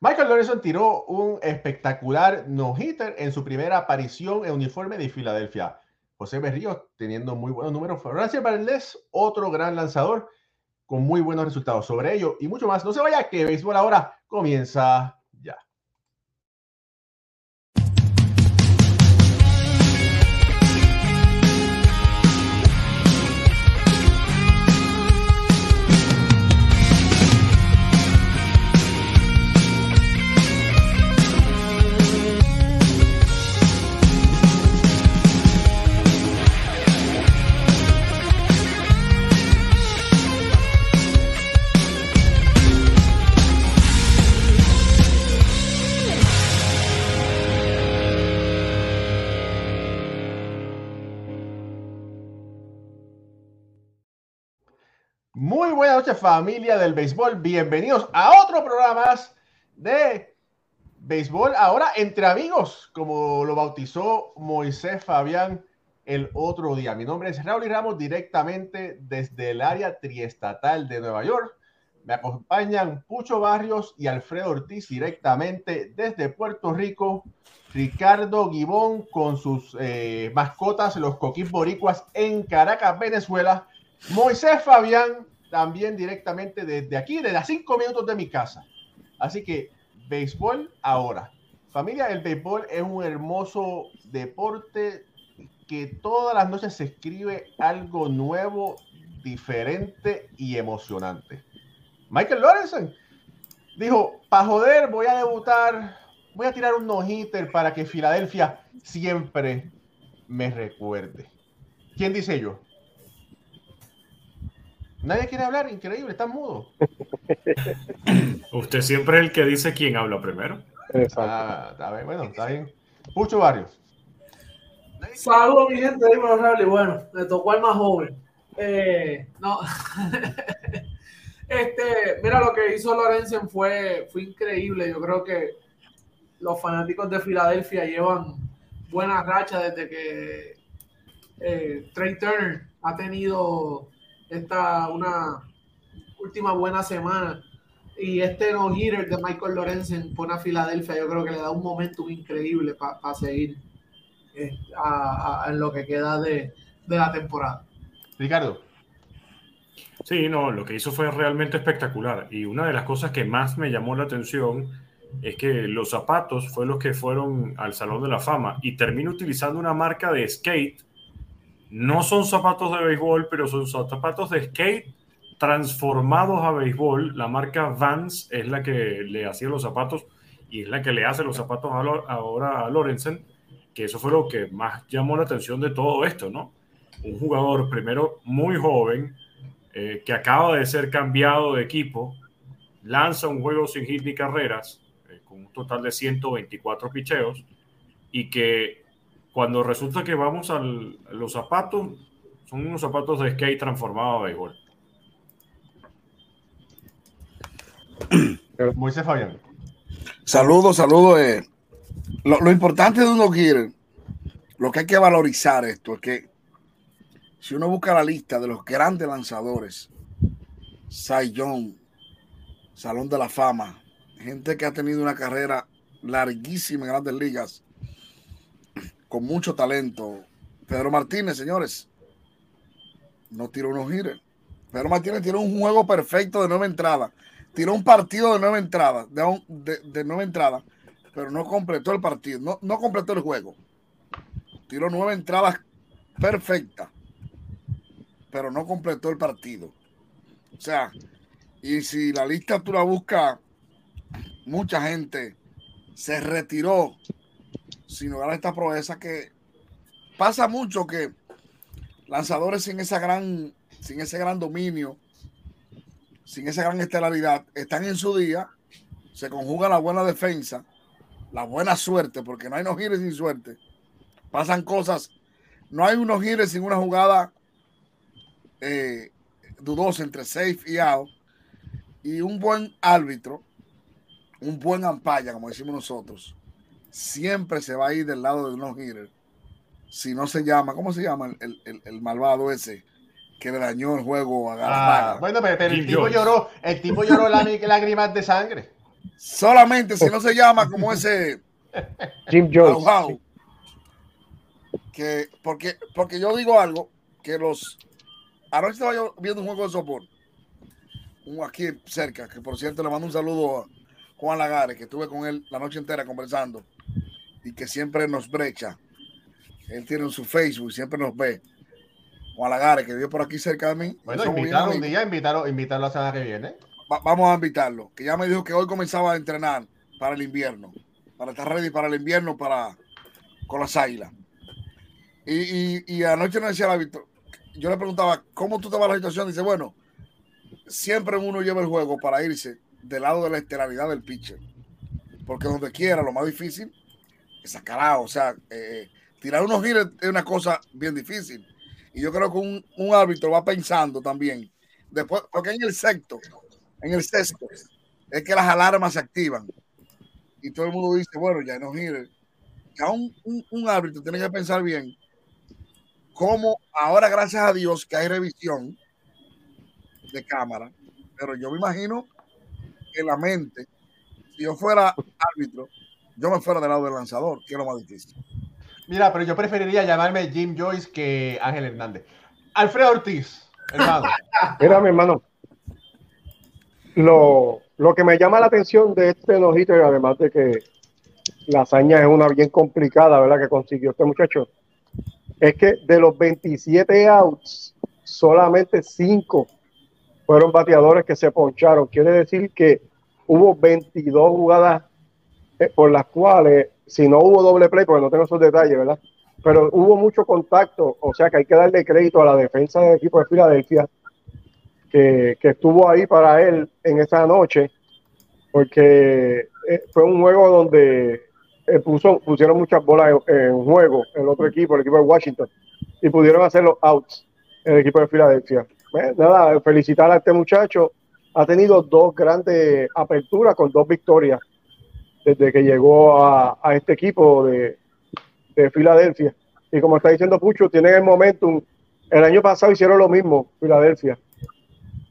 Michael Lorenzen tiró un espectacular no-hitter en su primera aparición en uniforme de Filadelfia. José Berríos teniendo muy buenos números. Francia Valdés, otro gran lanzador con muy buenos resultados. Sobre ello y mucho más. No se vaya que béisbol ahora comienza Muy buenas noches familia del béisbol, bienvenidos a otro programa más de béisbol, ahora entre amigos, como lo bautizó Moisés Fabián el otro día. Mi nombre es Raúl y Ramos, directamente desde el área triestatal de Nueva York. Me acompañan Pucho Barrios y Alfredo Ortiz directamente desde Puerto Rico. Ricardo Gibón con sus eh, mascotas, los coquís boricuas en Caracas, Venezuela Moisés Fabián, también directamente desde aquí, desde a cinco minutos de mi casa. Así que, béisbol ahora. Familia, el béisbol es un hermoso deporte que todas las noches se escribe algo nuevo, diferente y emocionante. Michael Lorenzen dijo, para joder, voy a debutar, voy a tirar un no-hitter para que Filadelfia siempre me recuerde. ¿Quién dice yo? Nadie quiere hablar, increíble, está mudo. Usted siempre es el que dice quién habla primero. Ah, está bien, bueno, está bien. Pucho Barrios. Saludos, mi gente, bueno, le tocó al más joven. Eh, no. este, mira, lo que hizo Lorenzen fue, fue increíble. Yo creo que los fanáticos de Filadelfia llevan buena racha desde que eh, Trey Turner ha tenido esta una última buena semana. Y este no-hitter de Michael Lorenzen pone a Filadelfia, yo creo que le da un momento increíble para seguir eh, en lo que queda de, de la temporada. Ricardo. Sí, no, lo que hizo fue realmente espectacular. Y una de las cosas que más me llamó la atención es que los zapatos fue los que fueron al Salón de la Fama y termino utilizando una marca de skate no son zapatos de béisbol, pero son zapatos de skate transformados a béisbol. La marca Vans es la que le hacía los zapatos y es la que le hace los zapatos ahora a Lorenzen, que eso fue lo que más llamó la atención de todo esto, ¿no? Un jugador primero muy joven, eh, que acaba de ser cambiado de equipo, lanza un juego sin hit ni carreras, eh, con un total de 124 picheos, y que cuando resulta que vamos a los zapatos, son unos zapatos de skate transformados a béisbol. Moisés Fabián. Saludos, saludos. Eh. Lo, importante de uno quiere, lo que hay que valorizar esto es que si uno busca la lista de los grandes lanzadores, Cy Young, Salón de la Fama, gente que ha tenido una carrera larguísima en grandes ligas, con mucho talento. Pedro Martínez, señores, no tiró unos gires. Pedro Martínez tiró un juego perfecto de nueva entrada. Tiró un partido de nueva entrada, de, de, nueva entrada, pero no completó el partido, no, no completó el juego. Tiró nueve entradas perfectas, pero no completó el partido. O sea, y si la lista tú la buscas, mucha gente se retiró sin lograr esta proeza que pasa mucho que lanzadores sin esa gran, sin ese gran dominio, sin esa gran estelaridad, están en su día, se conjuga la buena defensa, la buena suerte, porque no hay unos gires sin suerte. Pasan cosas, no hay unos gires sin una jugada eh, dudosa entre safe y out, y un buen árbitro, un buen ampalla, como decimos nosotros, siempre se va a ir del lado de no hitter. Si no se llama, ¿cómo se llama el, malvado ese que le dañó el juego a ah, Bueno, pero, el, tipo lloró, el tipo lloró lágrimas de sangre. Solamente si no se llama como ese Jim Jones. wow. Que, porque, porque yo digo algo, que los... Anoche estaba yo viendo un juego de soporte. Un aquí cerca, que por cierto le mando un saludo a Juan Lagares, que estuve con él la noche entera conversando y que siempre nos brecha. Él tiene su Facebook, siempre nos ve. Juan Lagares, que vive por aquí cerca de mí. Bueno, invitarlo un día, invitarlo, invitarlo la semana que viene. Va- vamos a invitarlo, que ya me dijo que hoy comenzaba a entrenar para el invierno, para estar ready para el invierno para con las águilas. Y, y, y anoche nos decía la Víctor, yo le preguntaba, ¿cómo tú te vas a la situación? Dice, bueno, siempre uno lleva el juego para irse del lado de la estelaridad del pitcher, porque donde quiera, lo más difícil es sacar out, o sea, eh, tirar unos giros es una cosa bien difícil. Y yo creo que un, árbitro va pensando también, después, porque en el sexto, en el sexto, es que las alarmas se activan. Y todo el mundo dice, bueno, ya no gire. Ya un, un, un árbitro tiene que pensar bien cómo ahora, gracias a Dios, que hay revisión de cámara, pero yo me imagino que la mente, si yo fuera árbitro, yo me fuera del lado del lanzador, que es lo más difícil. Mira, pero yo preferiría llamarme Jim Joyce que Ángel Hernández. Alfredo Ortiz, hermano. Mira, mi hermano. Lo, lo que me llama la atención de este no hitter, además de que la hazaña es una bien complicada, ¿verdad? Que consiguió este muchacho, es que de los 27 outs, solamente 5 fueron bateadores que se poncharon. Quiere decir que hubo 22 jugadas eh, por las cuales, si no hubo doble play, porque no tengo esos detalles, ¿verdad? Pero hubo mucho contacto, o sea que hay que darle crédito a la defensa del equipo de Filadelfia, que, que estuvo ahí para él en esa noche, porque eh, fue un juego donde eh, puso, pusieron muchas bolas en, en juego el otro equipo, el equipo de Washington, y pudieron hacer los outs el equipo de Filadelfia. Bueno, nada, felicitar a este muchacho. Ha tenido dos grandes aperturas con dos victorias desde que llegó a, este equipo de, de Filadelfia. Y como está diciendo Pucho, tienen el momentum. El año pasado hicieron lo mismo, Filadelfia.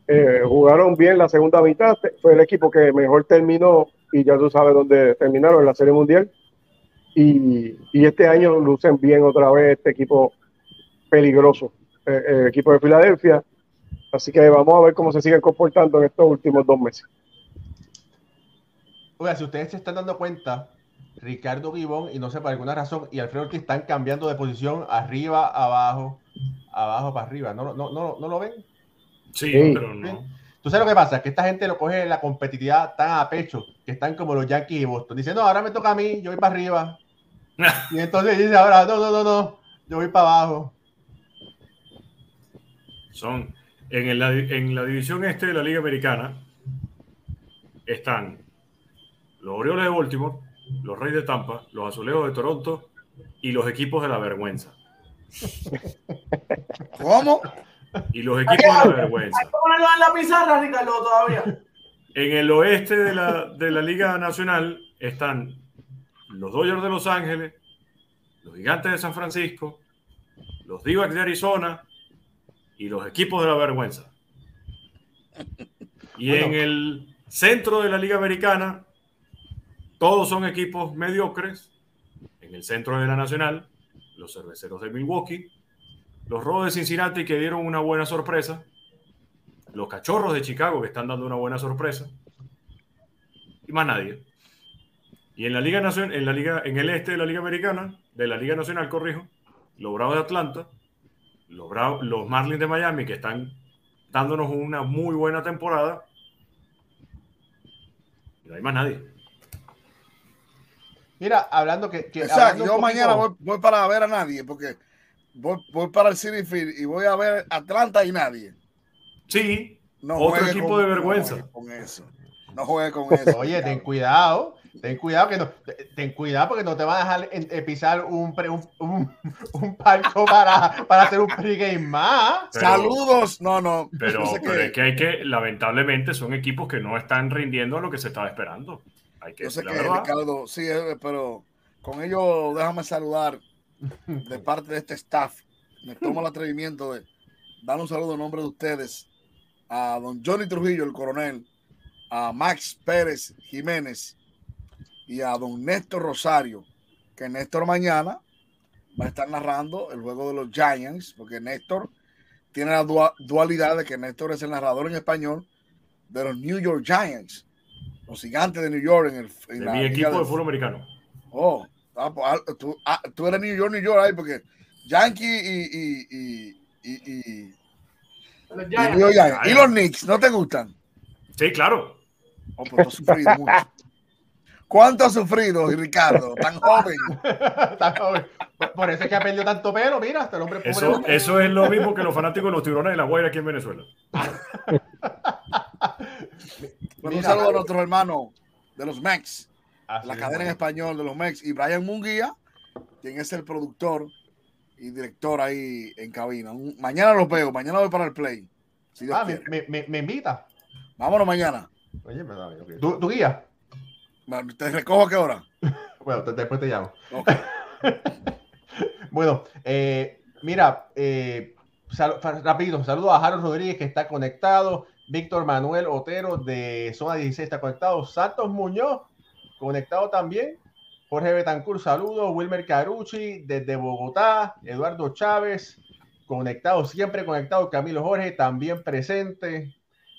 Eh, jugaron bien la segunda mitad, fue el equipo que mejor terminó y ya tú sabes dónde terminaron en la Serie Mundial. Y, y este año lucen bien otra vez este equipo peligroso, eh, el equipo de Filadelfia. Así que vamos a ver cómo se siguen comportando en estos últimos dos meses. Oiga, si ustedes se están dando cuenta, Ricardo Gibón y no sé por alguna razón, y Alfredo Ortiz están cambiando de posición arriba, abajo, abajo para arriba. ¿No, no, no, no lo ven? Sí, Sí. pero no. ¿Tú sabes lo que pasa? Que esta gente lo coge la competitividad tan a pecho que están como los Yankees y Boston. Dicen, no, ahora me toca a mí, yo voy para arriba. Y entonces dice, ahora, no, no, no, no, yo voy para abajo. Son en, el- en la división este de la Liga Americana están los Orioles de Baltimore, los Reyes de Tampa, los Azulejos de Toronto y los equipos de la vergüenza. ¿Cómo? Y los equipos de la vergüenza. Ponerlo en la pizarra, Ricardo, todavía. En el oeste de la, de la Liga Nacional están los Dodgers de Los Ángeles, los Gigantes de San Francisco, los d de Arizona y los equipos de la vergüenza. Y Bueno. en el centro de la Liga Americana, todos son equipos mediocres. En el centro de la Nacional, los Cerveceros de Milwaukee, los Rojos de Cincinnati que dieron una buena sorpresa, los Cachorros de Chicago que están dando una buena sorpresa y más nadie. Y en la Liga Nacional, en la Liga, en el este de la Liga Americana, de la Liga Nacional, corrijo, los Bravos de Atlanta, los, Bravos- los Marlins de Miami que están dándonos una muy buena temporada. Y no hay más nadie. Mira, hablando que... que Exacto, hablando yo poquito- mañana voy, voy para ver a nadie, porque voy, voy para el City Field y voy a ver Atlanta y nadie. Sí, No Otro equipo con- de vergüenza. No con eso. No juegue con eso. Oye, ten cuidado, ten cuidado que no, ten cuidado porque no te va a dejar en- eh, pisar un, pre- un, un, un palco para, para hacer un pregame más. Pero- Saludos. No, no. pero, sé pero que, es que hay que, lamentablemente, son equipos que no están rindiendo a lo que se estaba esperando. Hay que yo sé que. Ricardo, sí, eh, pero con ello déjame saludar de parte de este staff. Me tomo el atrevimiento de dar un saludo en nombre de ustedes a don Johnny Trujillo, el coronel, a Max Pérez Jiménez y a don Néstor Rosario, que Néstor mañana va a estar narrando el juego de los Giants, porque Néstor tiene la dua- dualidad de que Néstor es el narrador en español de los New York Giants, los gigantes de New York en, el, en De la mi equipo de fútbol americano. Oh, ah, pues, ah, tú, ah, tú eres New York, New York ahí, porque Yankee y, y, y, y, y- Los y Giants. New York Giants. Giants. ¿Y los Knicks no te gustan? Sí, claro. Oh, pues tú has sufrido mucho. ¿Cuánto has sufrido, Ricardo? Tan joven. Está joven. Por- Por eso es que ha perdido tanto pelo, mira, hasta el hombre pobre. Eso, eso es lo mismo que los fanáticos de los tiburones de la Guaira aquí en Venezuela. Bueno, un saludo a nuestros hermanos de los Mex, Así la es, cadena en español de los Mex, y Brian Munguía, quien es el productor y director ahí en cabina. Un- mañana los veo, mañana voy para el play. Si Ah, me, quiere. me, me, me invita. Vámonos mañana. Oye, me da bien, ok. ¿Tú, tú guía? Bueno, ¿Te recojo a qué hora? Bueno, te- después te llamo. Bueno, eh, mira, eh, sal- rapidito, saludo a Harold Rodríguez que está conectado, Víctor Manuel Otero de Zona 16 está conectado, Santos Muñoz conectado también, Jorge Betancourt, saludos, Wilmer Carucci desde Bogotá, Eduardo Chávez, conectado, siempre conectado, Camilo Jorge también presente,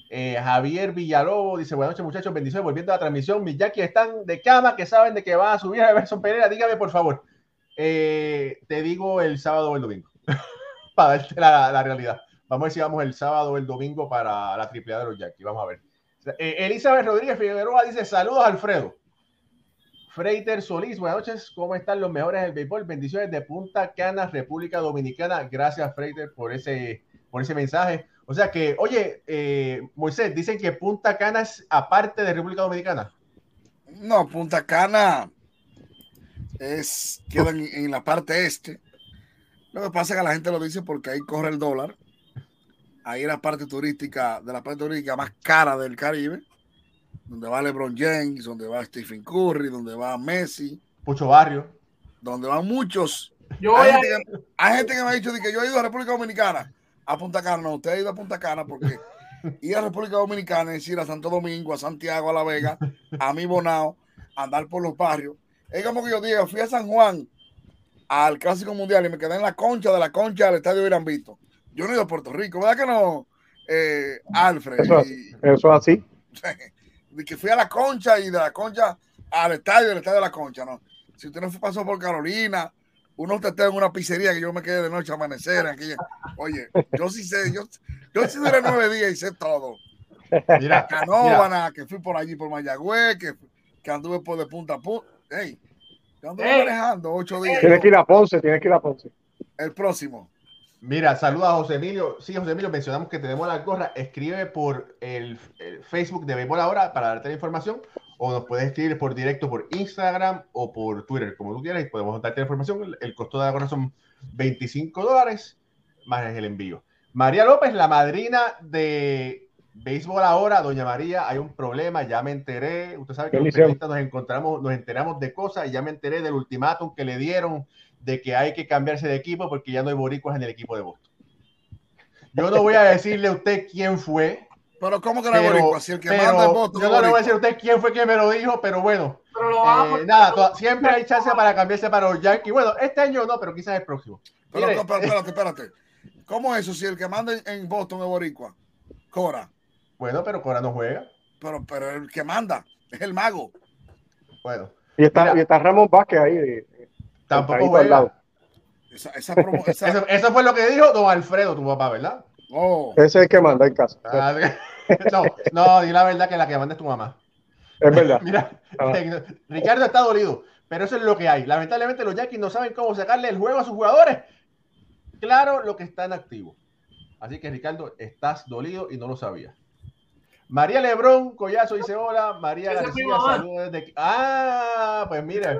eh, Javier Villalobos dice, buenas noches muchachos, bendiciones, volviendo a la transmisión, mis Jackie están de cama, que saben de que van a subir a Everson Pereira, dígame por favor. Eh, te digo el sábado o el domingo, para darte la realidad. Vamos a ver si vamos el sábado o el domingo para la triple de los Yankees. Vamos a ver. Eh, Elizabeth Rodríguez Figueroa dice: Saludos, Alfredo. Freiter Solís, buenas noches. ¿Cómo están los mejores del béisbol? Bendiciones de Punta Cana, República Dominicana. Gracias, Freiter, por ese, por ese mensaje. O sea que, oye, eh, Moisés, dicen que Punta Cana es aparte de República Dominicana. No, Punta Cana es, queda en, en la parte este. Lo que pasa es que la gente lo dice porque ahí corre el dólar. Ahí es la parte turística, de la parte turística más cara del Caribe, donde va LeBron James, donde va Stephen Curry, donde va Messi, Pucho Barrio. donde van muchos. Yo Hay a gente, que, hay gente que me ha dicho de que yo he ido a República Dominicana, a Punta Cana. No, usted ha ido a Punta Cana porque ir a República Dominicana es ir a Santo Domingo, a Santiago, a La Vega, a mi Bonao, a andar por los barrios. Es como que yo diga, fui a San Juan al Clásico Mundial y me quedé en la concha de la concha del Estadio Irán Vito. Yo no he ido a Puerto Rico, ¿verdad que no, eh, Alfred? Eso es, así. de que fui a la concha y de la concha al estadio, del estadio de la concha, ¿no? Si usted no fue- pasó por Carolina, uno te en una pizzería que yo me quedé de noche a amanecer. Aquella. Oye, yo sí sé, yo, yo sí duré nueve días y sé todo. Mira, mira, Canóvana, que fui por allí por Mayagüez, que, que anduve por de punta a punta. Hey, yo anduve Ey. manejando ocho días. Tienes que ir a Ponce, tienes que ir a Ponce. El próximo. Mira, saluda a José Emilio. Sí, José Emilio, mencionamos que tenemos la gorra. Escribe por el, el Facebook de Béisbol Ahora para darte la información o nos puedes escribir por directo por Instagram o por Twitter, como tú quieras, y podemos darte la información. El, costo de la gorra son 25 dólares más el envío. María López, la madrina de Béisbol Ahora, doña María, hay un problema, ya me enteré. Usted sabe que los nos encontramos, nos enteramos de cosas y ya me enteré del ultimátum que le dieron de que hay que cambiarse de equipo porque ya no hay boricuas en el equipo de Boston. Yo no voy a decirle a usted quién fue, Pero ¿cómo que no hay pero, boricua? Si el que pero manda el voto yo no le voy a decir a usted quién fue que me lo dijo, pero bueno, Pero lo eh, nada, to- siempre hay chance para cambiarse para los Yankees. Bueno, este año no, pero quizás el próximo. Pero, Mire, pero, espérate, espérate. ¿Cómo es eso si el que manda en- en Boston es boricua? Cora. Bueno, pero Cora no juega. Pero, pero el que manda es el mago. Bueno, Y está, Mira. y está Ramón Vázquez ahí. Tampoco sentadito al lado. juega. Esa, esa promo- esa- Eso, eso fue lo que dijo don Alfredo, tu papá, ¿verdad? oh, Ese es el que manda en casa. Ah, no, no, di la verdad que la que manda es tu mamá. Es verdad. Mira, Ah. Ricardo está dolido, pero eso es lo que hay. Lamentablemente los Yankees no saben cómo sacarle el juego a sus jugadores. Claro, lo que están activos. Así que Ricardo, estás dolido y no lo sabías. María Lebrón Collazo dice hola. María García, saludos desde aquí. Ah, pues mire,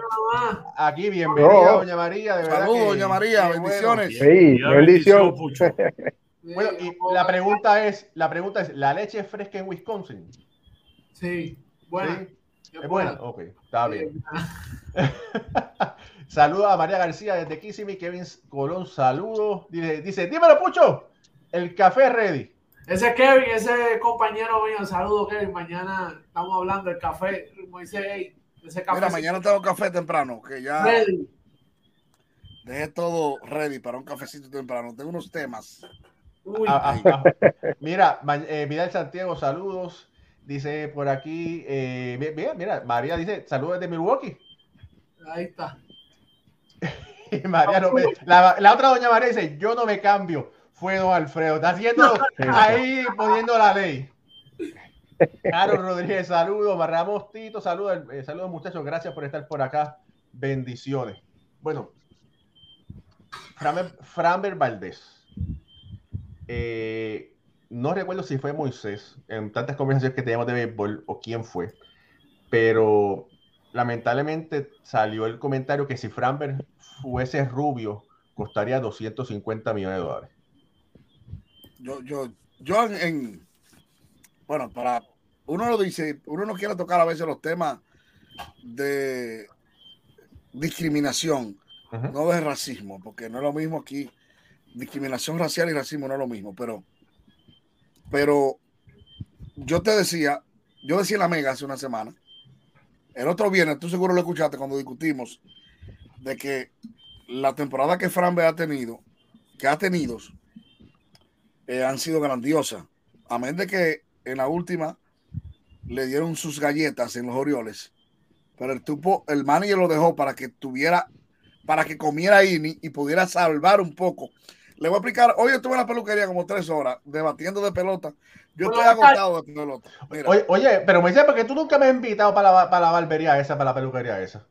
aquí bienvenida, No. doña María. De verdad Saludos, que- doña María, qué bueno. bendiciones. Sí, bendición. Pucho. Bueno, y la pregunta es, la pregunta es, ¿la leche es fresca en Wisconsin? Sí, buena. ¿Sí? ¿Es buena? Ok, está bien. Saludos a María García desde Kissimmee. Kevin Colón, saludos. Dice, dice, dímelo, Pucho. El café ready. Ese es Kevin, ese compañero mío. Saludos, Kevin. Mañana estamos hablando del café. Moisés, hey, ese café. Mira, mañana tengo café temprano, que ya Ready. dejé todo ready para un cafecito temprano. Tengo unos temas. Uy, Ah, ah, ah. Mira, eh, Vidal Santiago, saludos. Dice por aquí, eh, mi- mira, mira, María dice, saludos desde Milwaukee. ahí está. María no me- la, la otra doña María dice, yo no me cambio. Fue don Alfredo. Está haciendo ahí poniendo la ley. Carlos Rodríguez, saludos. Barramos Tito, saludos. eh, saludos muchachos. Gracias por estar por acá. Bendiciones. Bueno, Framber Valdés. Eh, no recuerdo si fue Moisés en tantas conversaciones que teníamos de béisbol o quién fue, pero lamentablemente salió el comentario que si Framber fuese rubio costaría 250 millones de dólares. Yo, yo, yo en, en- bueno, para uno lo dice, uno no quiere tocar a veces los temas de discriminación, no de racismo, porque no es lo mismo aquí. Discriminación racial y racismo no es lo mismo, pero, pero yo te decía, yo decía en la Mega hace una semana, el otro viernes, tú seguro lo escuchaste cuando discutimos de que la temporada que Frambe ha tenido, que ha tenido, eh, han sido grandiosas. A menos de que en la última le dieron sus galletas en los Orioles, pero el tupo, el manager lo dejó para que tuviera, para que comiera inning y pudiera salvar un poco. Le voy a explicar, hoy estuve en la peluquería como tres horas debatiendo de pelota. Yo estoy agotado de pelota. Mira, Oye, oye, pero me dice, porque tú nunca me has invitado para la, para la barbería esa, para la peluquería esa.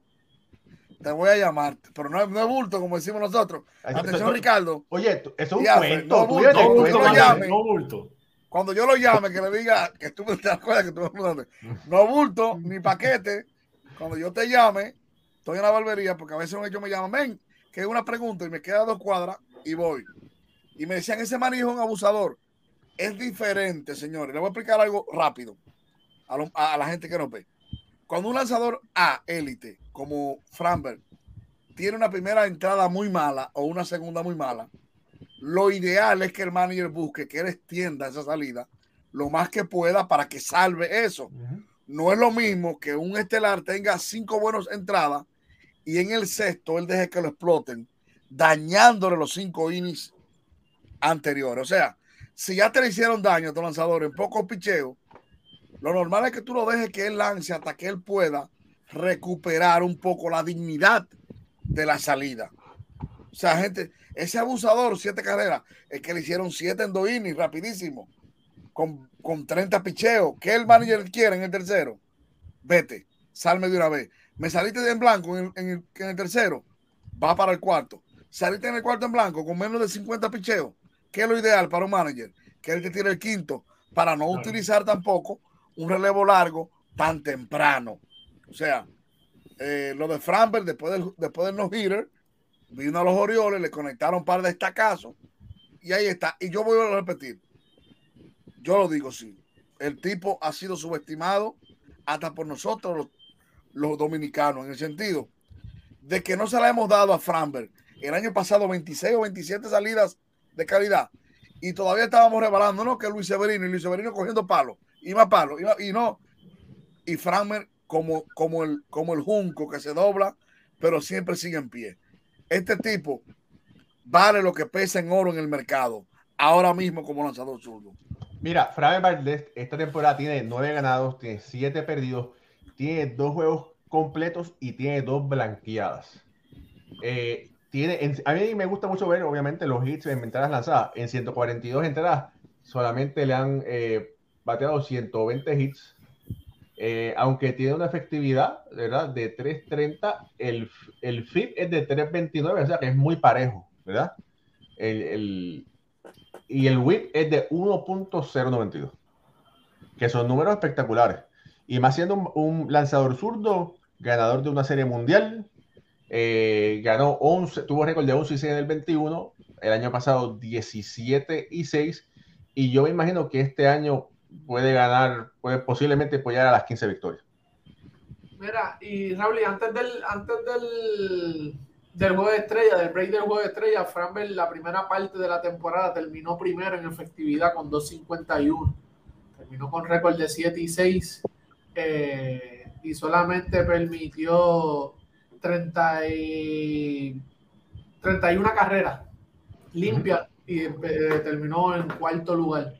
Te voy a llamar, pero no es, no es bulto, como decimos nosotros. Atención, Eso- Ricardo. Oye, eso es un Ya, cuento. no tú bulto, llame. no bulto. Cuando yo lo llame, que le diga que tú te acuerdas que tú me preguntaste, no bulto ni paquete. Cuando yo te llame, estoy en la barbería, porque a veces ellos me llaman, ven, que es una pregunta y me queda dos cuadras y voy. Y me decían, ese manejo es un abusador. Es diferente, señores. Le voy a explicar algo rápido a, lo- a- a la gente que nos ve. Cuando un lanzador A, élite, como Framberg, tiene una primera entrada muy mala o una segunda muy mala, lo ideal es que el manager busque que él extienda esa salida lo más que pueda para que salve eso. No es lo mismo que un estelar tenga cinco buenas entradas y en el sexto él deje que lo exploten, dañándole los cinco innings anteriores. O sea, si ya te le hicieron daño a tu lanzador en poco picheo, lo normal es que tú lo dejes que él lance hasta que él pueda recuperar un poco la dignidad de la salida. O sea, gente, ese abusador, siete carreras, es que le hicieron siete en dos innings, rapidísimo, con, con 30 picheos. ¿Qué el manager quiere en el tercero? Vete, salme de una vez. Me saliste de en blanco en el, en el- en el tercero, va para el cuarto. Saliste en el cuarto en blanco con menos de 50 picheos. ¿Qué es lo ideal para un manager? Que él te tire el quinto para no utilizar tampoco un relevo largo tan temprano. O sea, eh, lo de Framberg después del, después no-hitter, vino a los Orioles, le conectaron un par de estacazos y ahí está. Y yo voy a repetir, yo lo digo sí, el tipo ha sido subestimado hasta por nosotros los, dominicanos, en el sentido de que no se la hemos dado a Framberg. El año pasado 26 o 27 salidas de calidad y todavía estábamos rebalando. Que Luis Severino y Luis Severino cogiendo palos palos y, no- y no. Y Framberg como, como, el, como el junco que se dobla, pero siempre sigue en pie. Este tipo vale lo que pesa en oro en el mercado, ahora mismo como lanzador zurdo. Mira, Fran Valdez esta temporada tiene nueve ganados, tiene siete perdidos, tiene dos juegos completos y tiene dos blanqueadas. Eh, tiene, en- a mí me gusta mucho ver, obviamente, los hits en entradas lanzadas. En 142 entradas solamente le han eh, bateado 120 hits, eh, aunque tiene una efectividad, ¿verdad? De 330, el, el FIP es de 329, o sea que es muy parejo, ¿verdad? El, el- y el whip es de 1.092, que son números espectaculares. Y más siendo un, un lanzador zurdo, ganador de una serie mundial, eh, ganó 11, tuvo récord de 11 y 6 en el 21, el año pasado 17 y 6, y yo me imagino que este año puede ganar, puede posiblemente apoyar a las 15 victorias. Mira, y Raúl, antes del, antes del, del juego de estrella, del break del juego de estrella, Framberg la primera parte de la temporada terminó primero en efectividad con 2.51. Terminó con récord de 7 y 6 eh, y solamente permitió 30 y, 31 carreras limpias y eh, terminó en cuarto lugar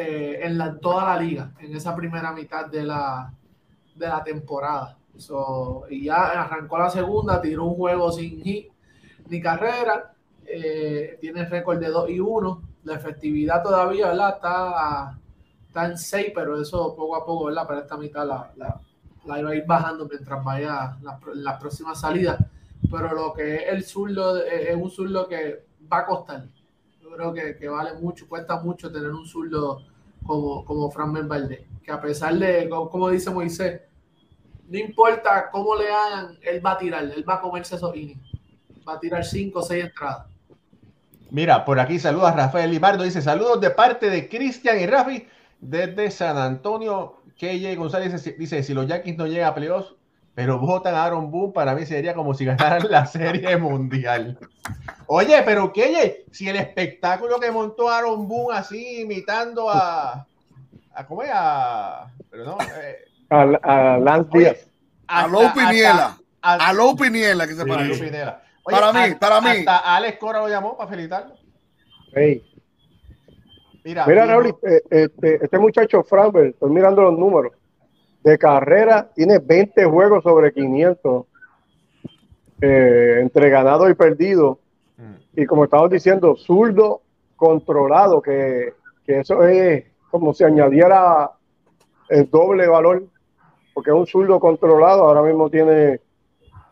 eh, en la, toda la liga en esa primera mitad de la, de la temporada. y ya arrancó la segunda, tiró un juego sin hit ni carrera, eh, tiene récord de 2 y 1. La efectividad todavía Está, está en 6, pero eso poco a poco, ¿verdad? para esta mitad la, la, la iba a ir bajando mientras vaya las la próximas salidas. Pero lo que es el zurdo es un zurdo que va a costar. Creo que, que vale mucho, cuesta mucho tener un zurdo como, como Fran Valdez, que a pesar de, como dice Moisés, no importa cómo le hagan, él va a tirar, él va a comerse esos innings. Va a tirar cinco o seis entradas. Mira, por aquí saluda Rafael Libardo, dice saludos de parte de Cristian y Rafi desde San Antonio. KJ González dice, si los Yankees no llegan a playoffs, pero votan a Aaron Boone, para mí sería como si ganaran la serie mundial. Oye, pero KJ, si el espectáculo que montó Aaron Boone así imitando a, a ¿cómo es? A, pero no, eh, a, Lance Díaz. A Lou Piniela. A Lou Piniela, que se Piniela. para mí, para mí. Hasta Alex Cora lo llamó para felicitarlo. Mira, Mira Raúl, eh, este, este, muchacho Framber, estoy mirando los números. De carrera, tiene 20 juegos sobre 500 eh, entre ganado y perdido. Mm. Y como estamos diciendo, zurdo controlado, que, que eso es como si añadiera el doble valor porque es un zurdo controlado. Ahora mismo tiene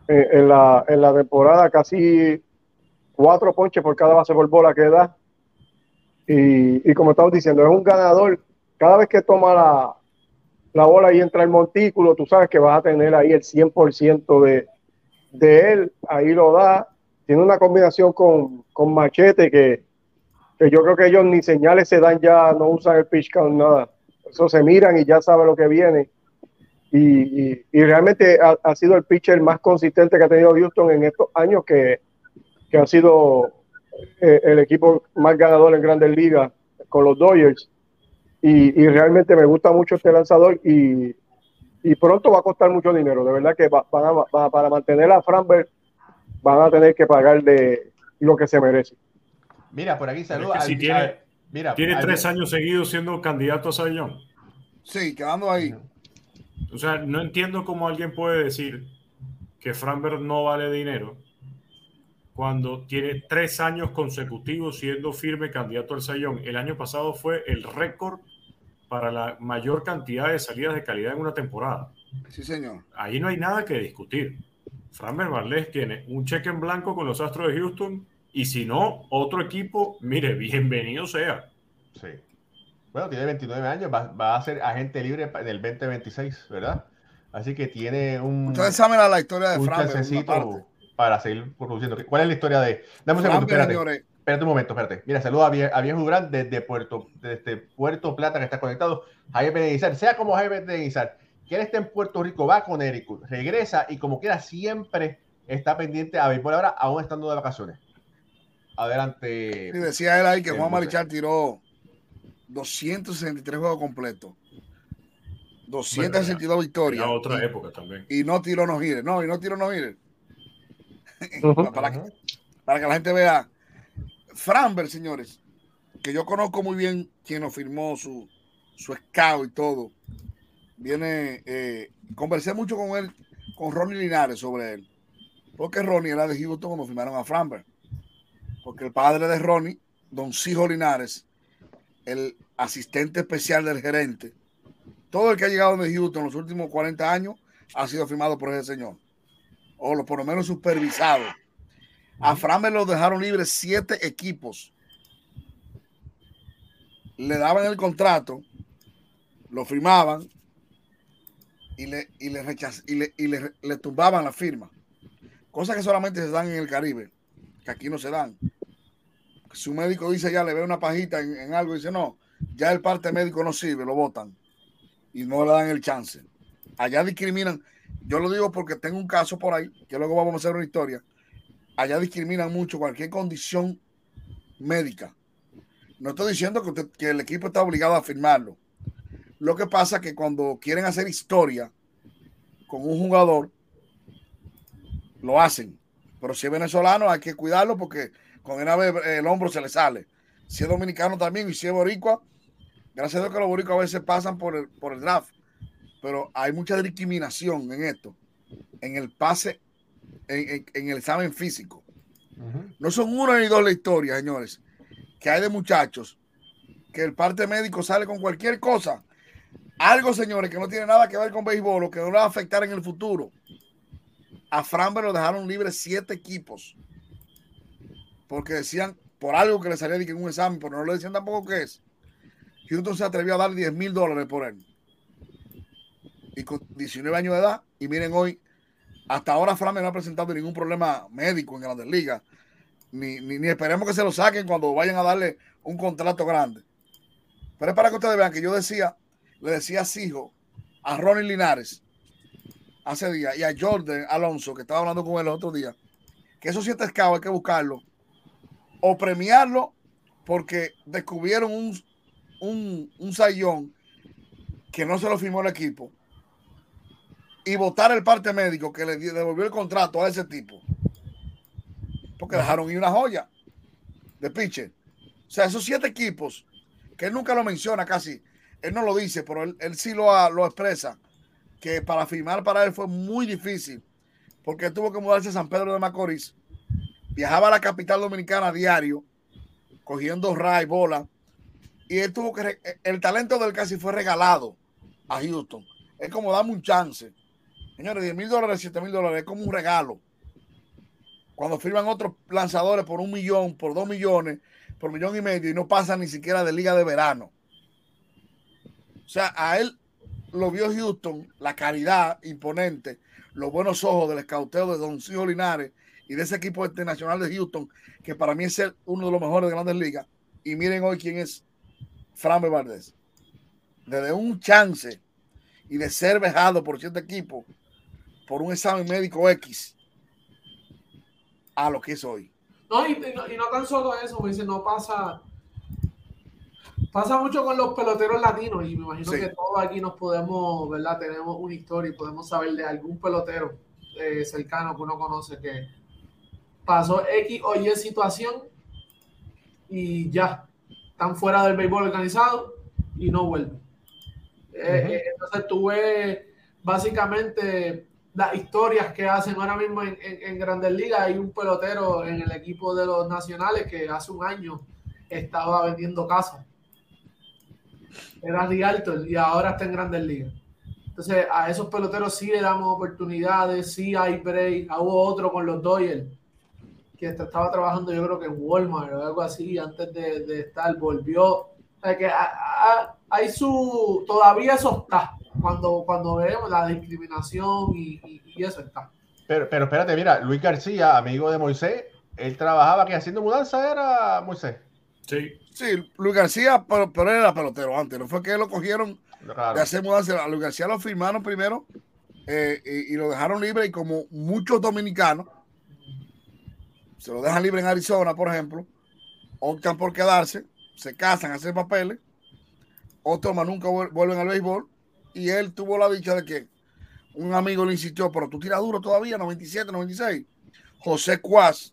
eh, en, la, en la temporada casi cuatro ponches por cada base por bola que da. Y, como estamos diciendo, es un ganador. Cada vez que toma la, la bola y entra el montículo, tú sabes que vas a tener ahí el 100% de, de él. Ahí lo da. Tiene una combinación con, con Machete que, que, yo creo que ellos ni señales se dan ya, no usan el pitch count, nada. Eso se miran y ya sabe lo que viene. Y, realmente ha, sido el pitcher más consistente que ha tenido Houston en estos años, que, ha sido eh, el equipo más ganador en Grandes Ligas con los Dodgers. Y, realmente me gusta mucho este lanzador y, pronto va a costar mucho dinero. De verdad que para mantener a Framberg van a tener que pagarle lo que se merece. Mira, por aquí saluda. si tiene, mira, tiene tres años seguidos siendo candidato a Sayón. Sí, quedando ahí. O sea, no entiendo cómo alguien puede decir que Framberg no vale dinero cuando tiene tres años consecutivos siendo firme candidato al Sayón. El año pasado fue el récord para la mayor cantidad de salidas de calidad en una temporada. Sí, señor. Ahí no hay nada que discutir. Framber Varles tiene un cheque en blanco con los Astros de Houston y si no, otro equipo, mire, bienvenido sea. Sí. Bueno, tiene 29 años, va, a ser agente libre en el 2026, ¿verdad? Así que tiene un. Ustedes saben la historia de Fran. Para seguir produciendo. ¿Cuál es la historia de.? Dame un segundo, espérate. Espérate un momento, espérate. Mira, saluda a Viejo Durán desde Puerto, desde Puerto Plata que está conectado. Jaime Benedizar, sea como Jaime Benedizar, que él está en Puerto Rico, va con Eric, regresa y como quiera siempre está pendiente a béisbol ahora, aún estando de vacaciones. Adelante. Sí, decía él ahí que Juan Marichal tiró 263 juegos completos. 262 victorias. En otra época también. Y no tiró no gires. No, y no tiró no para, que, la gente vea. Framber, señores, que yo conozco muy bien quien nos firmó su, su scout y todo. Viene, eh, conversé mucho con él, con Ronnie Linares sobre él. Porque Ronnie era de Houston cuando firmaron a Framber. Porque el padre de Ronnie, don Cijo Linares, el asistente especial del gerente. Todo el que ha llegado de Houston en los últimos 40 años ha sido firmado por ese señor. O por lo menos supervisado. A Framer lo dejaron libre siete equipos. Le daban el contrato, lo firmaban y le, y le, y le, le tumbaban la firma. Cosas que solamente se dan en el Caribe, que aquí no se dan si un médico dice ya le ve una pajita en, algo y dice no, ya el parte médico no sirve, lo votan y no le dan el chance. Allá discriminan. Yo lo digo porque tengo un caso por ahí, que luego vamos a hacer una historia. allá discriminan mucho cualquier condición médica. No estoy diciendo que, usted- que el equipo está obligado a firmarlo. Lo que pasa es que cuando quieren hacer historia con un jugador, lo hacen. Pero si es venezolano, hay que cuidarlo porque con una vez el hombro se le sale. Si es dominicano también y si es boricua, gracias a Dios que los boricuas a veces pasan por el, por el draft. Pero hay mucha discriminación en esto, en el pase, en, en- en el examen físico. No son una ni dos la historia, señores, que hay de muchachos que el parte médico sale con cualquier cosa. Algo, señores, que no tiene nada que ver con béisbol o que no va a afectar en el futuro. A Framber lo dejaron libre siete equipos. Porque decían, por algo que le salía en un examen, pero no le decían tampoco qué es. Houston se atrevió a dar 10 mil dólares por él. Y con 19 años de edad, y miren hoy, hasta ahora Framber no ha presentado ningún problema médico en Grandes Ligas. Ni, ni, ni esperemos que se lo saquen cuando vayan a darle un contrato grande. Pero es para que ustedes vean que yo decía, le decía a Sijo, a Ronnie Linares, hace días, y a Jordan Alonso, que estaba hablando con él el otro día, que esos siete scouts hay que buscarlo o premiarlo porque descubrieron un, un, un sayón que no se lo firmó el equipo y votar el parte médico que le devolvió el contrato a ese tipo. Porque dejaron ir una joya de pitcher. O sea, esos siete equipos, que él nunca lo menciona casi, él no lo dice, pero él, él sí lo, ha- lo expresa, que para firmar para él fue muy difícil, porque tuvo que mudarse a San Pedro de Macorís, viajaba a la capital dominicana a diario, cogiendo ray, bola, y él tuvo que, el talento del casi fue regalado a Houston. Es como dame un chance. Señores, 10 mil dólares, 7 mil dólares, es como un regalo. Cuando firman otros lanzadores por un millón, por dos millones, por millón y medio, y no pasan ni siquiera de liga de verano. O sea, a él lo vio Houston, la calidad imponente, los buenos ojos del escauteo de Don Cijo Linares y de ese equipo internacional de Houston, que para mí es uno de los mejores de grandes ligas. Y miren hoy quién es Framber Valdez. Desde un chance y de ser vejado por cierto equipo por un examen médico X a lo que es hoy. No, y, y no, y no tan solo eso, me dice, no pasa. Pasa mucho con los peloteros latinos y me imagino Sí. que todos aquí nos podemos, ¿verdad? Tenemos una historia y podemos saber de algún pelotero eh, cercano que uno conoce que pasó X o Y situación y ya están fuera del béisbol organizado y no vuelven. Eh, eh, entonces tú ves básicamente las historias que hacen ahora mismo en, en- en Grandes Ligas. Hay un pelotero en el equipo de los nacionales que hace un año estaba vendiendo casas. Era Rialto y ahora está en Grandes Ligas. Entonces, a esos peloteros sí le damos oportunidades, sí hay break. Ah, Hubo otro con los Dodgers que est- estaba trabajando, yo creo que en Walmart o algo así, antes de, de estar, volvió. O sea, que a- a- hay su. Todavía eso está. Cuando, cuando vemos la discriminación y, y- y eso está. Pero, pero espérate, mira, Luis García, amigo de Moisés, él trabajaba que haciendo mudanza era Moisés. Sí, Sí, Luis García, pero, pero él era pelotero antes, no fue que lo cogieron de hacer mudanza. A Luis García lo firmaron primero eh, y, y lo dejaron libre y como muchos dominicanos se lo dejan libre en Arizona, por ejemplo, optan por quedarse, se casan, hacen papeles, otros más nunca vuel- vuelven al béisbol y él tuvo la dicha de que un amigo le insistió, pero tú tiras duro todavía, 97, 96. José Cuas,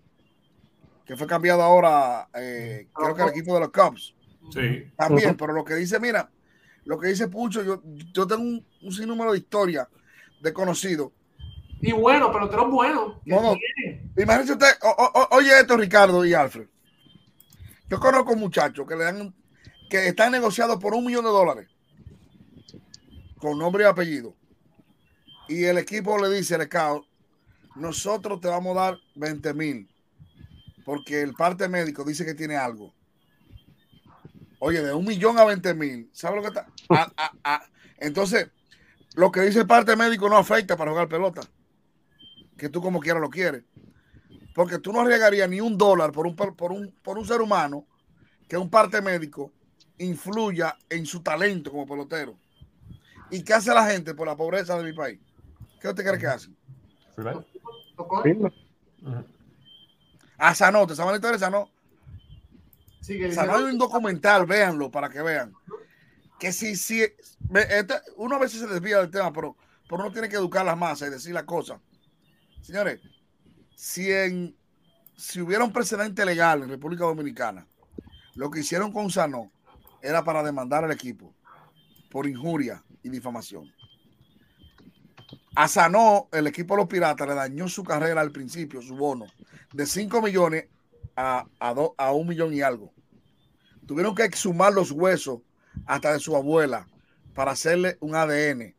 que fue cambiado ahora, eh, creo que al equipo de los Cubs. sí. También, pero lo que dice, mira, lo que dice Pucho, yo, yo tengo un, un sinnúmero de historias de conocidos. Y bueno, peloteros buenos. No, no. tienen. Imagínense usted, o- o- o- oye esto, Ricardo y Alfred. Yo conozco muchachos que le dan, que están negociados por un millón de dólares, con nombre y apellido. Y el equipo le dice, al scout, nosotros te vamos a dar 20 mil, porque el parte médico dice que tiene algo. Oye, de un millón a 20 mil, ¿sabes lo que está? A- a- a- Entonces, lo que dice el parte médico no afecta para jugar pelota, que tú como quieras lo quieres. Porque tú no arriesgarías ni un dólar por un, por un, por un ser humano que un parte médico influya en su talento como pelotero. ¿Y qué hace la gente por la pobreza de mi país? ¿Qué usted cree que. Ujú. A Sanó, ¿te saben la historia de Sanó? Sanó hay un documental, véanlo para que vean. Que si, si, este, uno a veces se desvía del tema, pero, pero uno tiene que educar a las masas y decir las cosas. Señores, si, en, si hubiera un precedente legal en República Dominicana, lo que hicieron con Sanó era para demandar al equipo por injuria y difamación. A Sanó, el equipo de los Piratas le dañó su carrera al principio, su bono, de 5 millones a, a, a un millón y algo. Tuvieron que exhumar los huesos hasta de su abuela para hacerle un ADN.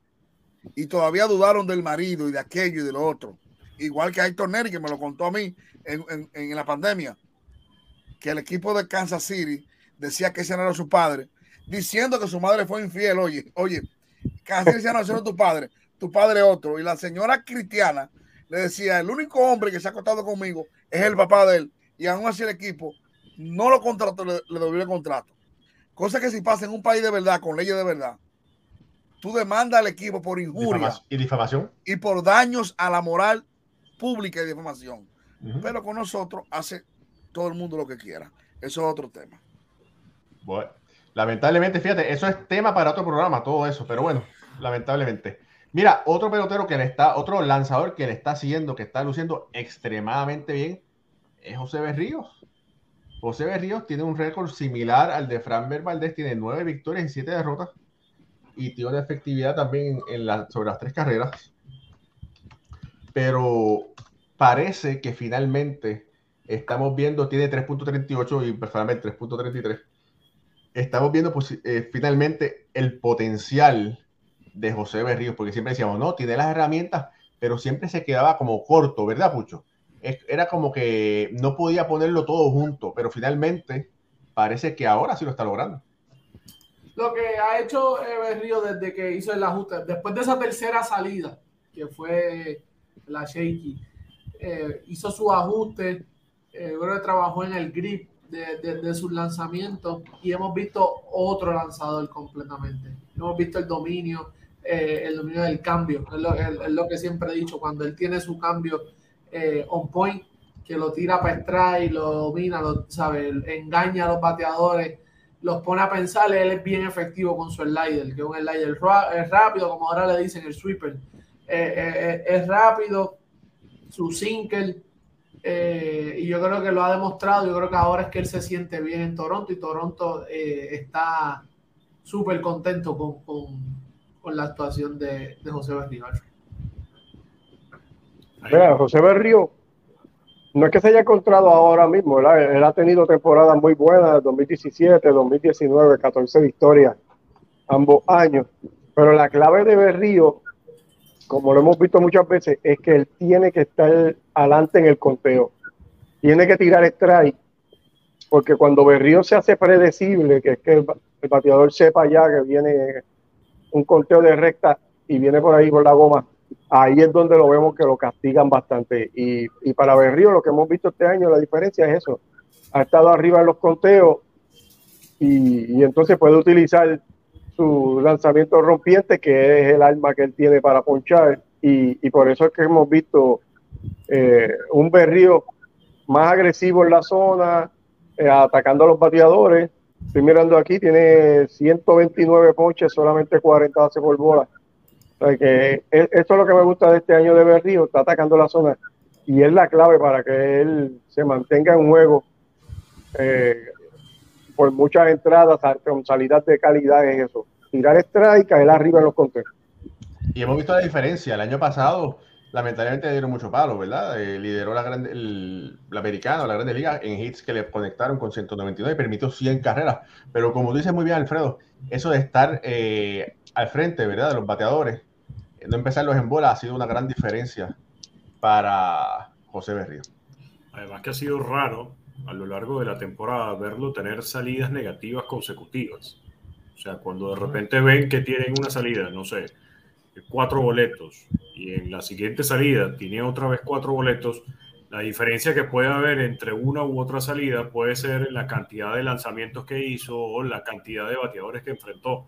Y todavía dudaron del marido y de aquello y de lo otro. Igual que Héctor Neri, que me lo contó a mí en, en, la pandemia, que el equipo de Kansas City decía que ese no era su padre, diciendo que su madre fue infiel. Oye, oye, Kansas City no, ese no es tu padre tu padre otro. Y la señora cristiana le decía, el único hombre que se ha acostado conmigo es el papá de él. Y aún así el equipo no lo contrató, le, le devolvió el contrato. Cosa que si pasa en un país de verdad, con leyes de verdad, tú demandas al equipo por injuria y difamación y por daños a la moral pública y difamación. Uh -huh. Pero con nosotros hace todo el mundo lo que quiera. Eso es otro tema. Bueno, lamentablemente, fíjate, eso es tema para otro programa, todo eso, pero bueno, lamentablemente. Mira, otro pelotero que le está, otro lanzador que le está haciendo, que está luciendo extremadamente bien, es José Berríos. José Berríos tiene un récord similar al de Fran Valdés, tiene nueve victorias y siete derrotas, y tiene una efectividad también en sobre las tres carreras. Pero parece que finalmente estamos viendo, tiene 3.38 y personalmente 3.33. Estamos viendo pues, eh, finalmente el potencial de José Berríos, porque siempre decíamos, no, tiene las herramientas, pero siempre se quedaba como corto, ¿verdad, Pucho? Era como que no podía ponerlo todo junto, pero finalmente parece que ahora sí lo está logrando. Lo que ha hecho eh, Berrío desde que hizo el ajuste, después de esa tercera salida, que fue la shaky, eh, hizo su ajuste, eh, creo que trabajó en el grip de, de, de, sus lanzamientos y hemos visto otro lanzador completamente. Hemos visto el dominio, eh, el dominio del cambio. Es lo, que siempre he dicho, cuando él tiene su cambio eh, on point, que lo tira para strike, lo domina, lo, sabe, engaña a los bateadores, los pone a pensar, él es bien efectivo con su slider, que es un slider es rápido, como ahora le dicen el sweeper. Eh, es rápido, su single, eh, y yo creo que lo ha demostrado. Yo creo que ahora es que él se siente bien en Toronto y Toronto eh, está súper contento con, con, con, la actuación de, de José Berrío. Mira, José Berrío no es que se haya encontrado ahora mismo, ¿verdad? él ha tenido temporadas muy buenas, 2017, 2019, 14 victorias ambos años, pero la clave de Berrío como lo hemos visto muchas veces, es que él tiene que estar adelante en el conteo. Tiene que tirar strike, porque cuando Berrío se hace predecible, que es que el, bateador sepa ya que viene un conteo de recta y viene por ahí con la goma, ahí es donde lo vemos que lo castigan bastante. Y, y para Berrío, lo que hemos visto este año, la diferencia es eso. Ha estado arriba en los conteos y entonces puede utilizar su lanzamiento rompiente, que es el arma que él tiene para ponchar, y, y por eso es que hemos visto eh, un berrío más agresivo en la zona, eh, atacando a los bateadores. Estoy mirando aquí, tiene 129 ponches, solamente 40 bases por bola. Que es, esto es lo que me gusta de este año de Berrío, está atacando la zona y es la clave para que él se mantenga en juego eh, por muchas entradas, responsabilidad de calidad es eso. Tirar strike, caer arriba en los conteos. Y hemos visto la diferencia. El año pasado, lamentablemente, dieron mucho palo, ¿verdad? Eh, lideró la, grande, el, la americana, la Grande Liga, en hits que le conectaron con 199 y permitió 100 carreras. Pero como dice muy bien Alfredo, eso de estar eh, al frente, ¿verdad? De los bateadores, no empezarlos en bola ha sido una gran diferencia para José Berrío. Además que ha sido raro a lo largo de la temporada verlo tener salidas negativas consecutivas. O sea, cuando de repente ven que tienen una salida, no sé, cuatro boletos y en la siguiente salida tiene otra vez cuatro boletos, la diferencia que puede haber entre una u otra salida puede ser la cantidad de lanzamientos que hizo o la cantidad de bateadores que enfrentó,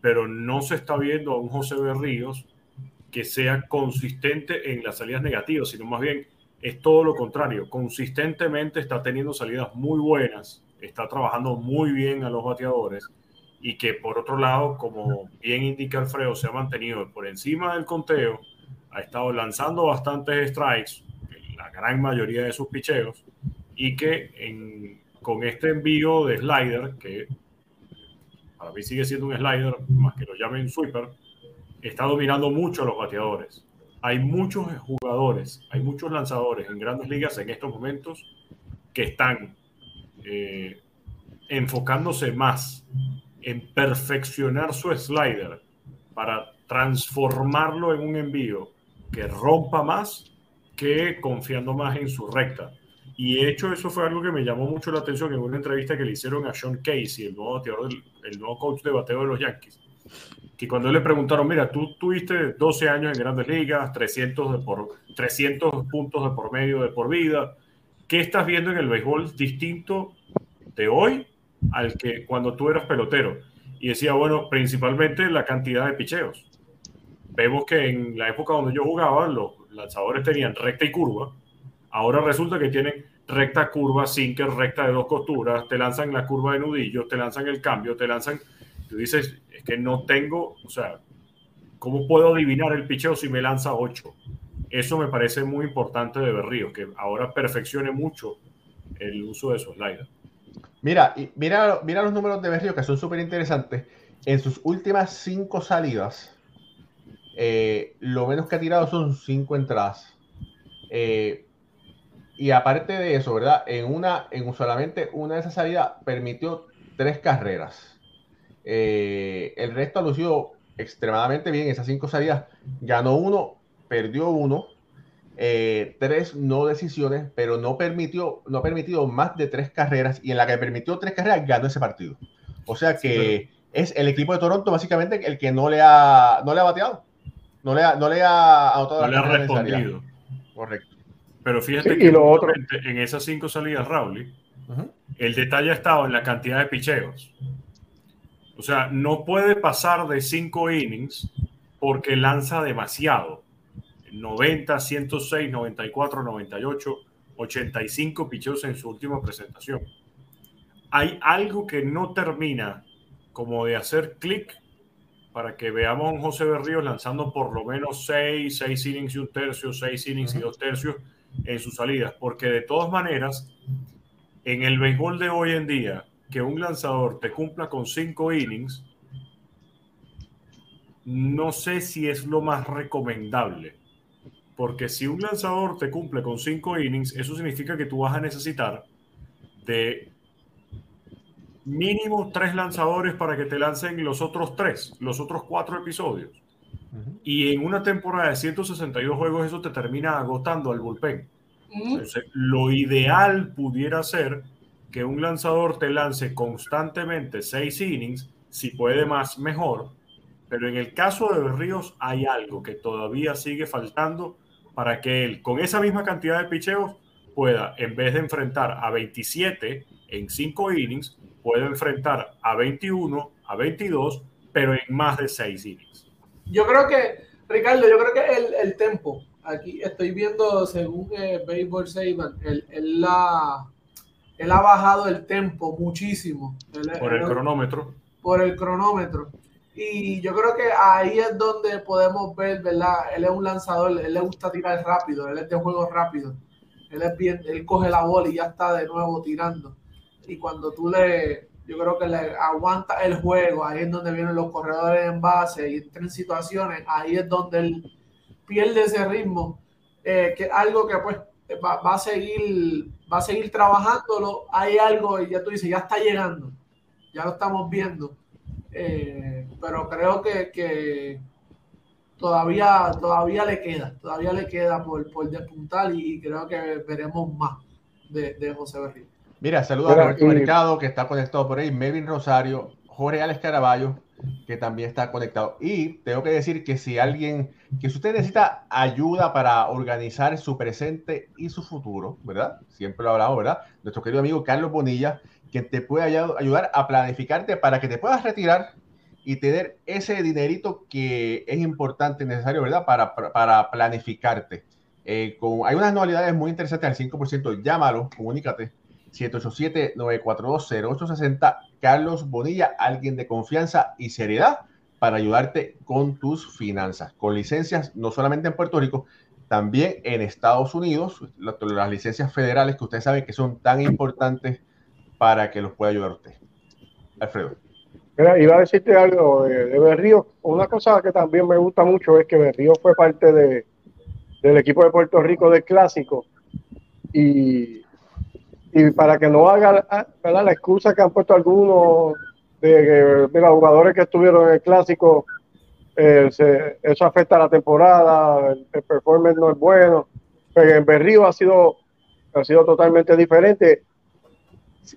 pero no se está viendo a un José Berríos que sea consistente en las salidas negativas, sino más bien es todo lo contrario. Consistentemente está teniendo salidas muy buenas, está trabajando muy bien a los bateadores y que por otro lado, como bien indica Alfredo, se ha mantenido por encima del conteo, ha estado lanzando bastantes strikes, la gran mayoría de sus picheos, y que con este envío de slider, que para mí sigue siendo un slider, más que lo llamen sweeper, está dominando mucho a los bateadores. Hay muchos jugadores, hay muchos lanzadores en grandes ligas en estos momentos que están eh, enfocándose más en perfeccionar su slider para transformarlo en un envío que rompa más que confiando más en su recta. Y de hecho eso fue algo que me llamó mucho la atención en una entrevista que le hicieron a Sean Casey, el nuevo, el nuevo coach de bateo de los Yankees, que cuando le preguntaron, mira, tú tuviste 12 años en grandes ligas, 300, de por, 300 puntos de por medio de por vida, ¿qué estás viendo en el béisbol distinto de hoy al que cuando tú eras pelotero. Y decía, bueno, principalmente la cantidad de picheos. Vemos que en la época donde yo jugaba, los lanzadores tenían recta y curva. Ahora resulta que tienen recta, curva, sinker, recta de dos costuras, te lanzan la curva de nudillos, te lanzan el cambio, te lanzan. Tú dices, es que no tengo, o sea, ¿cómo puedo adivinar el picheo si me lanza 8? Eso me parece muy importante de Berrío, que ahora perfeccione mucho el uso de su slider. Mira, mira, mira los números de Berrío que son súper interesantes. En sus últimas cinco salidas, eh, lo menos que ha tirado son cinco entradas. Eh, y aparte de eso, ¿verdad? En una, en solamente una de esas salidas permitió tres carreras. Eh, el resto ha lucido extremadamente bien. Esas cinco salidas ganó uno, perdió uno eh, tres no decisiones, pero no permitió, no ha permitido más de tres carreras y en la que permitió tres carreras ganó ese partido. O sea que es el equipo de Toronto básicamente el que no le ha, no le ha bateado, no le ha, no le ha anotado no le respondido. Correcto. Pero fíjate que lo otro... en esas cinco salidas, Raúl, el detalle ha estado en la cantidad de picheos. O sea, no puede pasar de cinco innings porque lanza demasiado. 90, 106, 94, 98, 85 picheos en su última presentación. Hay algo que no termina como de hacer clic para que veamos a un José Berríos lanzando por lo menos 6, 6 innings y un tercio, 6 innings y dos tercios en sus salidas, porque de todas maneras, en el béisbol de hoy en día, que un lanzador te cumpla con 5 innings, no sé si es lo más recomendable porque si un lanzador te cumple con cinco innings, eso significa que tú vas a necesitar de mínimo tres lanzadores para que te lancen los otros tres, los otros cuatro episodios. Y en una temporada de 162 juegos eso te termina agotando al bullpen. Entonces, lo ideal pudiera ser que un lanzador te lance constantemente seis innings, si puede más, mejor. Pero en el caso de Ríos hay algo que todavía sigue faltando para que él, con esa misma cantidad de picheos, pueda, en vez de enfrentar a 27 en 5 innings, pueda enfrentar a 21, a 22, pero en más de 6 innings. Yo creo que, Ricardo, yo creo que el, el tempo, aquí estoy viendo según eh, Baseball Saban, él, él, la, él, ha bajado el tempo muchísimo. por el cronómetro. Por el cronómetro. Y yo creo que ahí es donde podemos ver, ¿verdad? Él es un lanzador, él le gusta tirar rápido, él es de juego rápido. Él es bien, él coge la bola y ya está de nuevo tirando. Y cuando tú le, yo creo que le aguanta el juego, ahí es donde vienen los corredores en base y entra en situaciones, ahí es donde él pierde ese ritmo, eh, que algo que pues va, va, a seguir, va a seguir trabajándolo. Hay algo, y ya tú dices, ya está llegando, ya lo estamos viendo eh, pero creo que, todavía, todavía le queda, todavía le queda por, por despuntar y creo que veremos más de, José Berrío. Mira, saludos a Roberto Mercado, que está conectado por ahí, Melvin Rosario, Jorge Alex Caraballo, que también está conectado. Y tengo que decir que si alguien, que si usted necesita ayuda para organizar su presente y su futuro, ¿verdad? Siempre lo hablamos, ¿verdad? Nuestro querido amigo Carlos Bonilla, que te puede ayudar a planificarte para que te puedas retirar y tener ese dinerito que es importante, necesario, ¿verdad? Para, para planificarte. Eh, con, hay unas anualidades muy interesantes al 5%. Llámalo, comunícate. 787-942-0860. Carlos Bonilla, alguien de confianza y seriedad para ayudarte con tus finanzas. Con licencias no solamente en Puerto Rico, también en Estados Unidos, las licencias federales que ustedes saben que son tan importantes para que los pueda ayudar usted. Alfredo. Iba a decirte algo de, de Berrío. Una cosa que también me gusta mucho es que Berrío fue parte de, del equipo de Puerto Rico del clásico. Y, y para que no haga la excusa que han puesto algunos de los jugadores que estuvieron en el clásico, eh, eso afecta a la temporada, el, performance no es bueno. Pero en Berrío ha sido, ha sido totalmente diferente.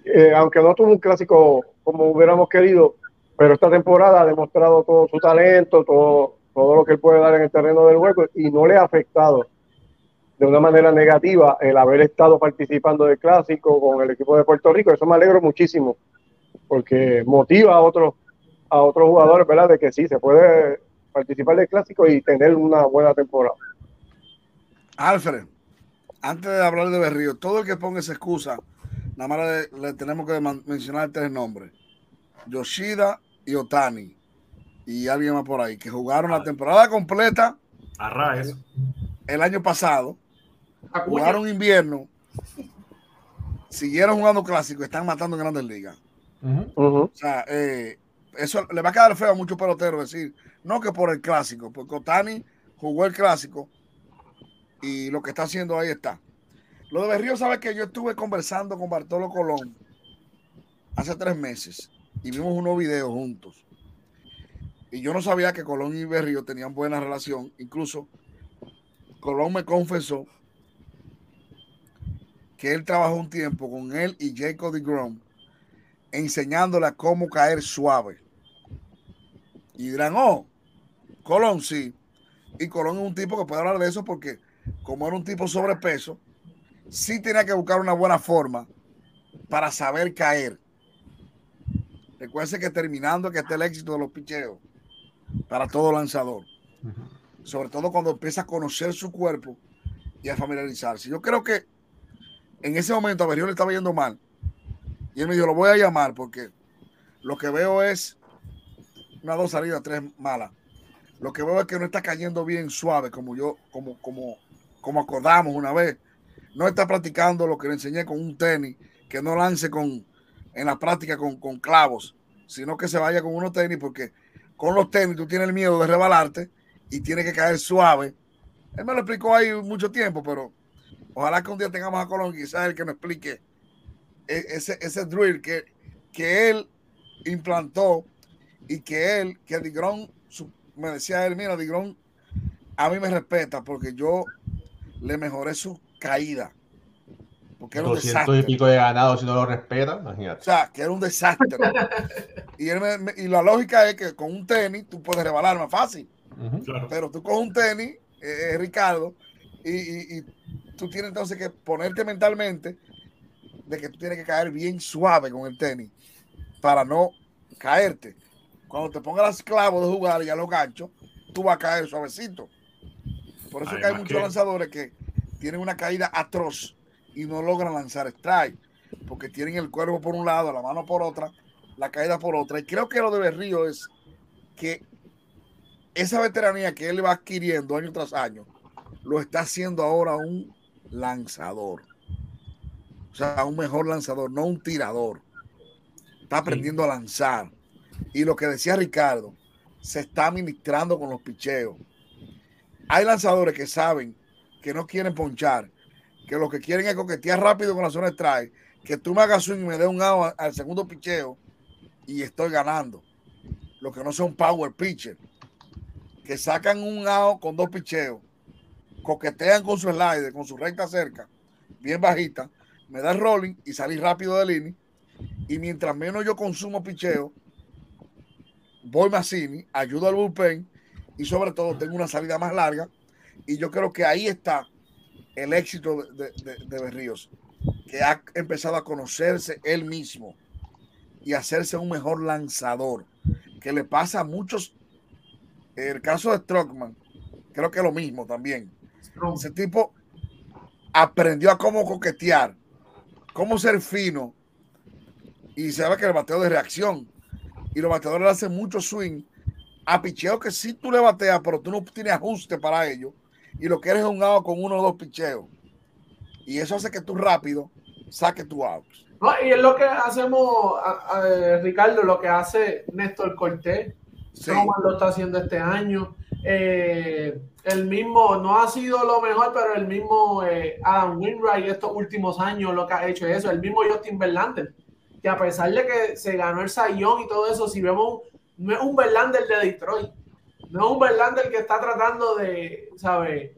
Eh, aunque no tuvo un clásico como hubiéramos querido, pero esta temporada ha demostrado todo su talento, todo, todo lo que él puede dar en el terreno del juego y no le ha afectado de una manera negativa el haber estado participando del clásico con el equipo de Puerto Rico. Eso me alegro muchísimo porque motiva a otros a otros jugadores, ¿verdad? De que sí, se puede participar del clásico y tener una buena temporada. Alfred, antes de hablar de Berrío, todo el que ponga esa excusa, nada más le, tenemos que mencionar tres nombres. Yoshida y Otani. Y alguien más por ahí, que jugaron la temporada completa. Arraes. El año pasado. Jugaron invierno. Siguieron jugando clásico. Están matando en grandes ligas. O sea, eh, eso le va a quedar feo a muchos peloteros decir, no que por el clásico, porque Otani jugó el clásico y lo que está haciendo ahí está. Lo de Berrío, sabe que yo estuve conversando con Bartolo Colón hace tres meses y vimos unos videos juntos. Y yo no sabía que Colón y Berrío tenían buena relación. Incluso Colón me confesó que él trabajó un tiempo con él y Jacob de Grom enseñándole a cómo caer suave. Y dirán, oh, Colón sí. Y Colón es un tipo que puede hablar de eso porque como era un tipo sobrepeso, sí tenía que buscar una buena forma para saber caer. Recuerde que terminando que esté el éxito de los picheos para todo lanzador. Sobre todo cuando empieza a conocer su cuerpo y a familiarizarse. Yo creo que en ese momento a Berrío le estaba yendo mal. Y él me dijo, lo voy a llamar porque lo que veo es una dos salidas, tres malas. Lo que veo es que no está cayendo bien suave, como yo, como, como, como acordamos una vez. No está practicando lo que le enseñé con un tenis, que no lance con, en la práctica con, con clavos, sino que se vaya con unos tenis, porque con los tenis tú tienes el miedo de rebalarte y tiene que caer suave. Él me lo explicó ahí mucho tiempo, pero ojalá que un día tengamos a Colón, quizás el que nos explique e, ese, ese drill que, que él implantó y que él, que Digrón, me decía él, mira, Digrón, a mí me respeta porque yo le mejoré su caída. Porque era un desastre. y pico de ganado si no lo respeta, imagínate. O sea, que era un desastre. y, él y la lógica es que con un tenis tú puedes rebalar más fácil. Pero tú con un tenis, eh, eh, Ricardo, y, y, tú tienes entonces que ponerte mentalmente de que tú tienes que caer bien suave con el tenis para no caerte. Cuando te pongas las clavos de jugar y a los ganchos, tú vas a caer suavecito. Por eso que hay muchos lanzadores que tienen una caída atroz y no logran lanzar strike, porque tienen el cuerpo por un lado, la mano por otra, la caída por otra. Y creo que lo de Berrío es que esa veteranía que él va adquiriendo año tras año, lo está haciendo ahora un lanzador. O sea, un mejor lanzador, no un tirador. Está aprendiendo a lanzar. Y lo que decía Ricardo, se está administrando con los picheos. Hay lanzadores que saben que no quieren ponchar, que lo que quieren es coquetear rápido con la zona de strike, que tú me hagas swing y me dé un out al segundo picheo y estoy ganando. Lo que no son power pitcher, que sacan un out con dos picheos, coquetean con su slider, con su recta cerca, bien bajita, me da rolling y salí rápido de línea. Y mientras menos yo consumo picheo, voy más cine, ayudo al bullpen y sobre todo tengo una salida más larga. Y yo creo que ahí está el éxito de, de, Berríos, que ha empezado a conocerse él mismo y hacerse un mejor lanzador, que le pasa a muchos. El caso de Strockman, creo que es lo mismo también. Ese tipo aprendió a cómo coquetear, cómo ser fino y se ve que el bateo de reacción y los bateadores le hacen mucho swing a picheo que sí tú le bateas, pero tú no tienes ajuste para ello y lo que eres es un out con uno o dos picheos. Y eso hace que tú rápido saques tu out. No, y es lo que hacemos, a- Ricardo, lo que hace Néstor Cortés. Sí. Roman lo está haciendo este año. Eh, el mismo, no ha sido lo mejor, pero el mismo eh, Adam Wainwright estos últimos años lo que ha hecho es eso. El mismo Justin Verlander, que a pesar de que se ganó el Sayón y todo eso, si vemos, no es un Verlander de Detroit. No es un Verlander que está tratando de, ¿sabes?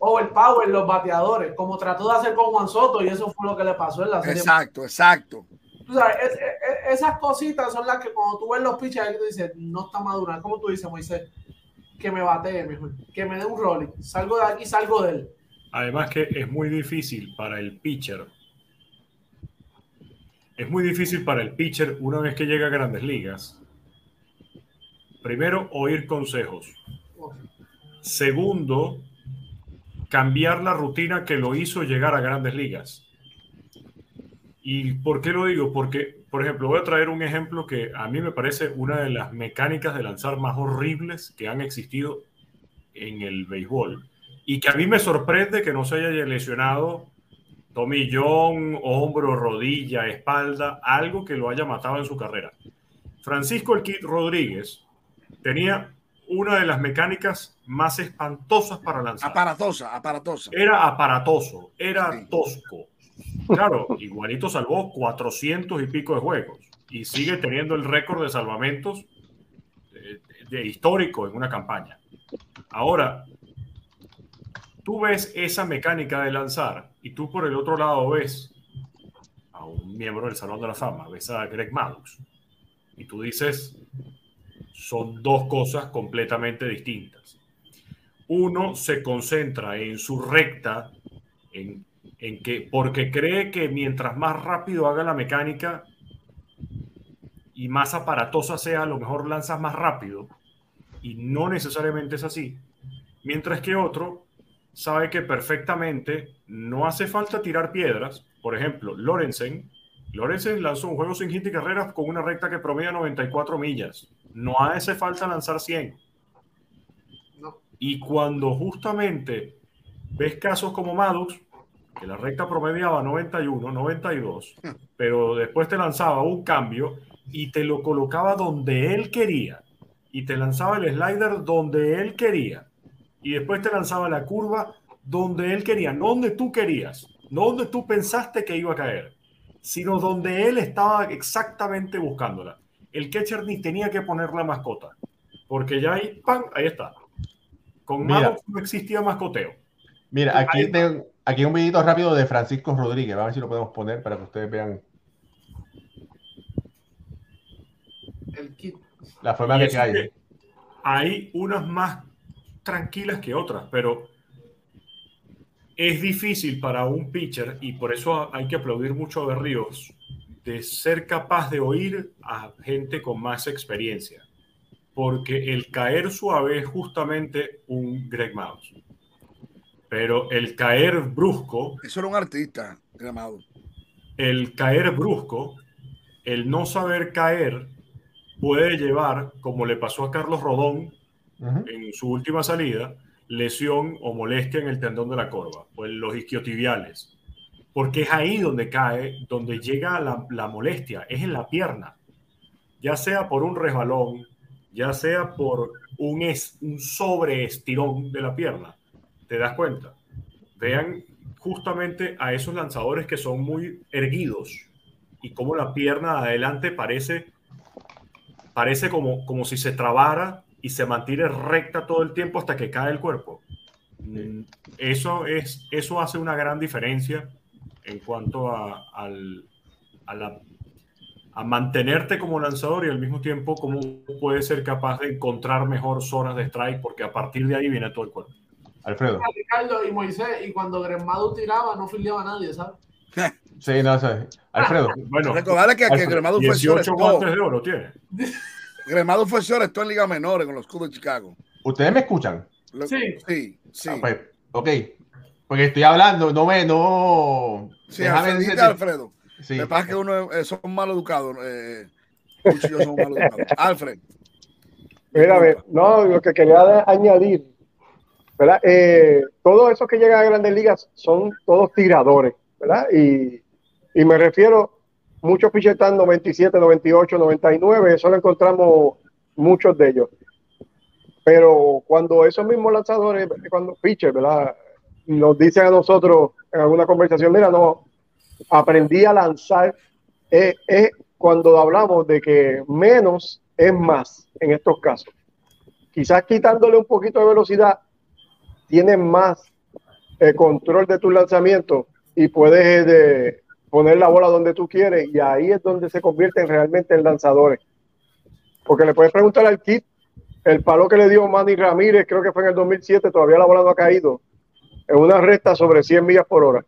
Overpower los bateadores, como trató de hacer con Juan Soto, y eso fue lo que le pasó en la serie Exacto, exacto. tú sabes, es- es- es- esas cositas son las que cuando tú ves los pitchers, tú dices, no está madura. Como tú dices, Moisés, que me batee mejor, que me dé un rolling. Salgo de aquí, salgo de él. Además que es muy difícil para el pitcher. Es muy difícil para el pitcher una vez que llega a grandes ligas. Primero, oír consejos. Segundo, cambiar la rutina que lo hizo llegar a grandes ligas. ¿Y por qué lo digo? Porque, por ejemplo, voy a traer un ejemplo que a mí me parece una de las mecánicas de lanzar más horribles que han existido en el béisbol. Y que a mí me sorprende que no se haya lesionado tomillón, hombro, rodilla, espalda, algo que lo haya matado en su carrera. Francisco El Kid Rodríguez tenía una de las mecánicas más espantosas para lanzar. Aparatosa, aparatosa. Era aparatoso, era tosco. Claro, igualito salvó 400 y pico de juegos y sigue teniendo el récord de salvamentos eh, de histórico en una campaña. Ahora, tú ves esa mecánica de lanzar y tú por el otro lado ves a un miembro del Salón de la Fama, ves a Greg Maddux y tú dices, son dos cosas completamente distintas. Uno se concentra en su recta, en, en que, porque cree que mientras más rápido haga la mecánica y más aparatosa sea, a lo mejor lanzas más rápido. Y no necesariamente es así. Mientras que otro sabe que perfectamente no hace falta tirar piedras. Por ejemplo, Lorenzen. Lorenzen lanzó un juego sin hit y carreras con una recta que promedia 94 millas. No hace falta lanzar 100. No. Y cuando justamente ves casos como Maddox, que la recta promediaba 91, 92, pero después te lanzaba un cambio y te lo colocaba donde él quería. Y te lanzaba el slider donde él quería. Y después te lanzaba la curva donde él quería, no donde tú querías, no donde tú pensaste que iba a caer, sino donde él estaba exactamente buscándola. El catcher ni tenía que poner la mascota, porque ya ahí, ¡pam! ahí está. Con. Maddox no existía mascoteo. Mira, aquí tengo aquí un videito rápido de Francisco Rodríguez. Vamos a ver si lo podemos poner para que ustedes vean El kit. la forma que cae. que hay unas más tranquilas que otras, pero es difícil para un pitcher y por eso hay que aplaudir mucho a Berríos de ser capaz de oír a gente con más experiencia, porque el caer suave es justamente un Greg Mouse, pero el caer brusco Eso era un artista, llamado. el caer brusco, el no saber caer, puede llevar, como le pasó a Carlos Rodón en su última salida, lesión o molestia en el tendón de la corva o en los isquiotibiales. Porque es ahí donde cae, donde llega la, la molestia, es en la pierna. Ya sea por un resbalón, ya sea por un, es, un sobreestirón de la pierna. ¿Te das cuenta? Vean justamente a esos lanzadores que son muy erguidos y cómo la pierna de adelante parece, parece como, como si se trabara y se mantiene recta todo el tiempo hasta que cae el cuerpo. Eso, es, eso hace una gran diferencia en cuanto a, al- a, la- a mantenerte como lanzador y al mismo tiempo cómo puedes ser capaz de encontrar mejor zonas de strike porque a partir de ahí viene todo el cuerpo. Alfredo. Ricardo y Moisés, y cuando Gremado tiraba, no filiaba a nadie, ¿sabes? Sí, no sé. Alfredo. Bueno, Recordarle que, que Gremado fue 18 shortstop. guantes de oro tiene. Gremado fue shortstop en Liga Menores con los Cubs de Chicago. ¿Ustedes me escuchan? Sí. Sí, sí. Ah, pues, ok. Porque estoy hablando, no me, no. Sí, déjame decirte- Alfredo. Sí. Me pasa que uno eh, son mal educados. Eh, mal educados. Alfred. Mira, ve, no, lo que quería añadir, ¿verdad? Eh, todos esos que llegan a grandes ligas son todos tiradores, ¿verdad? Y, y me refiero, muchos pitchers están 97, 98, 99, eso lo encontramos muchos de ellos. Pero cuando esos mismos lanzadores, cuando pitchers, ¿verdad? Nos dicen a nosotros en alguna conversación, mira, no, aprendí a lanzar, es, es cuando hablamos de que menos es más en estos casos. Quizás quitándole un poquito de velocidad, tienes más eh, control de tu lanzamiento y puedes eh, poner la bola donde tú quieres y ahí es donde se convierten realmente en lanzadores. Porque le puedes preguntar al Kit, el palo que le dio Manny Ramírez, creo que fue en el 2007, todavía la bola no ha caído, en una recta sobre 100 millas por hora.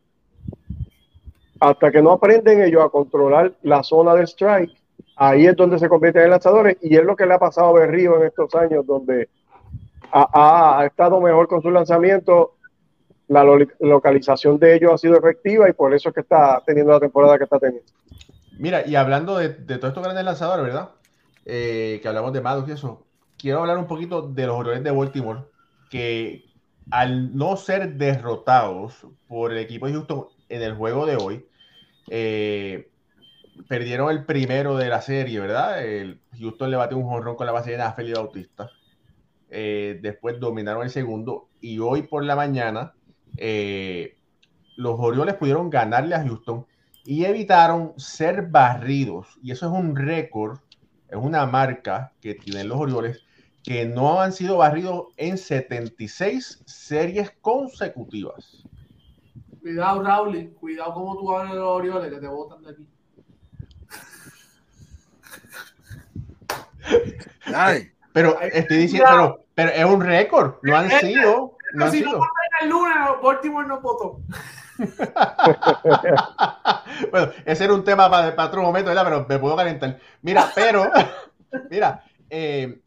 Hasta que no aprenden ellos a controlar la zona del strike, ahí es donde se convierten en lanzadores y es lo que le ha pasado a Berrío en estos años, donde ha, ha- ha estado mejor con su lanzamiento, la lo- localización de ellos ha sido efectiva y por eso es que está teniendo la temporada que está teniendo. Mira, y hablando de, de todos estos grandes lanzadores, ¿verdad? Eh, que hablamos de Maddox y eso, quiero hablar un poquito de los Orioles de Baltimore, que al no ser derrotados por el equipo de Houston en el juego de hoy, eh, perdieron el primero de la serie, ¿verdad? El Houston le batió un jonrón con la base a Felipe Bautista. Eh, después dominaron el segundo y hoy por la mañana eh, los Orioles pudieron ganarle a Houston y evitaron ser barridos. Y eso es un récord, es una marca que tienen los Orioles que no han sido barridos en 76 series consecutivas. Cuidado, Raúl, cuidado como tú hablas de los Orioles que te botan de aquí. Ay, Pero estoy diciendo, pero, pero es un récord, no han sido, no han si no sido. votan el lunes, Baltimore no votó. bueno, ese era un tema para, para otro momento, ¿verdad? Pero me puedo calentar. Mira, pero, mira, eh,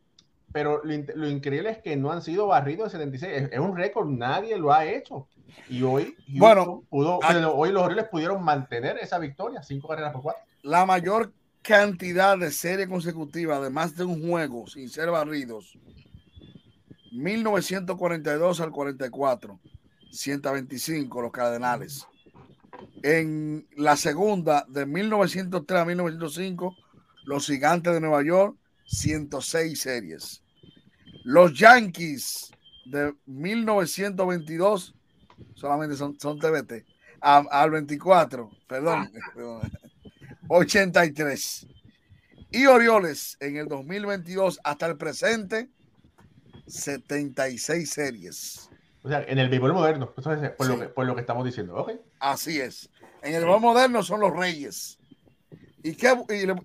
pero lo, lo increíble es que no han sido barridos en 76. Es, es un récord, nadie lo ha hecho. Y hoy, Houston Bueno, pudo, bueno, hoy los Orioles pudieron mantener esa victoria, cinco carreras por cuatro. la mayor cantidad de series consecutivas de más de un juego sin ser barridos. 1942 al 44, 125 los Cardenales. En la segunda, de 1903 a 1905, los Gigantes de Nueva York, 106 series. Los Yankees de 1922, solamente son, son TBT, al 24, perdón, perdón, 83. Y Orioles en el 2022 hasta el presente, 76 series. O sea, en el béisbol moderno, es por, lo que, por lo que estamos diciendo. Ok. Así es. En el balón moderno son los reyes. Y, qué,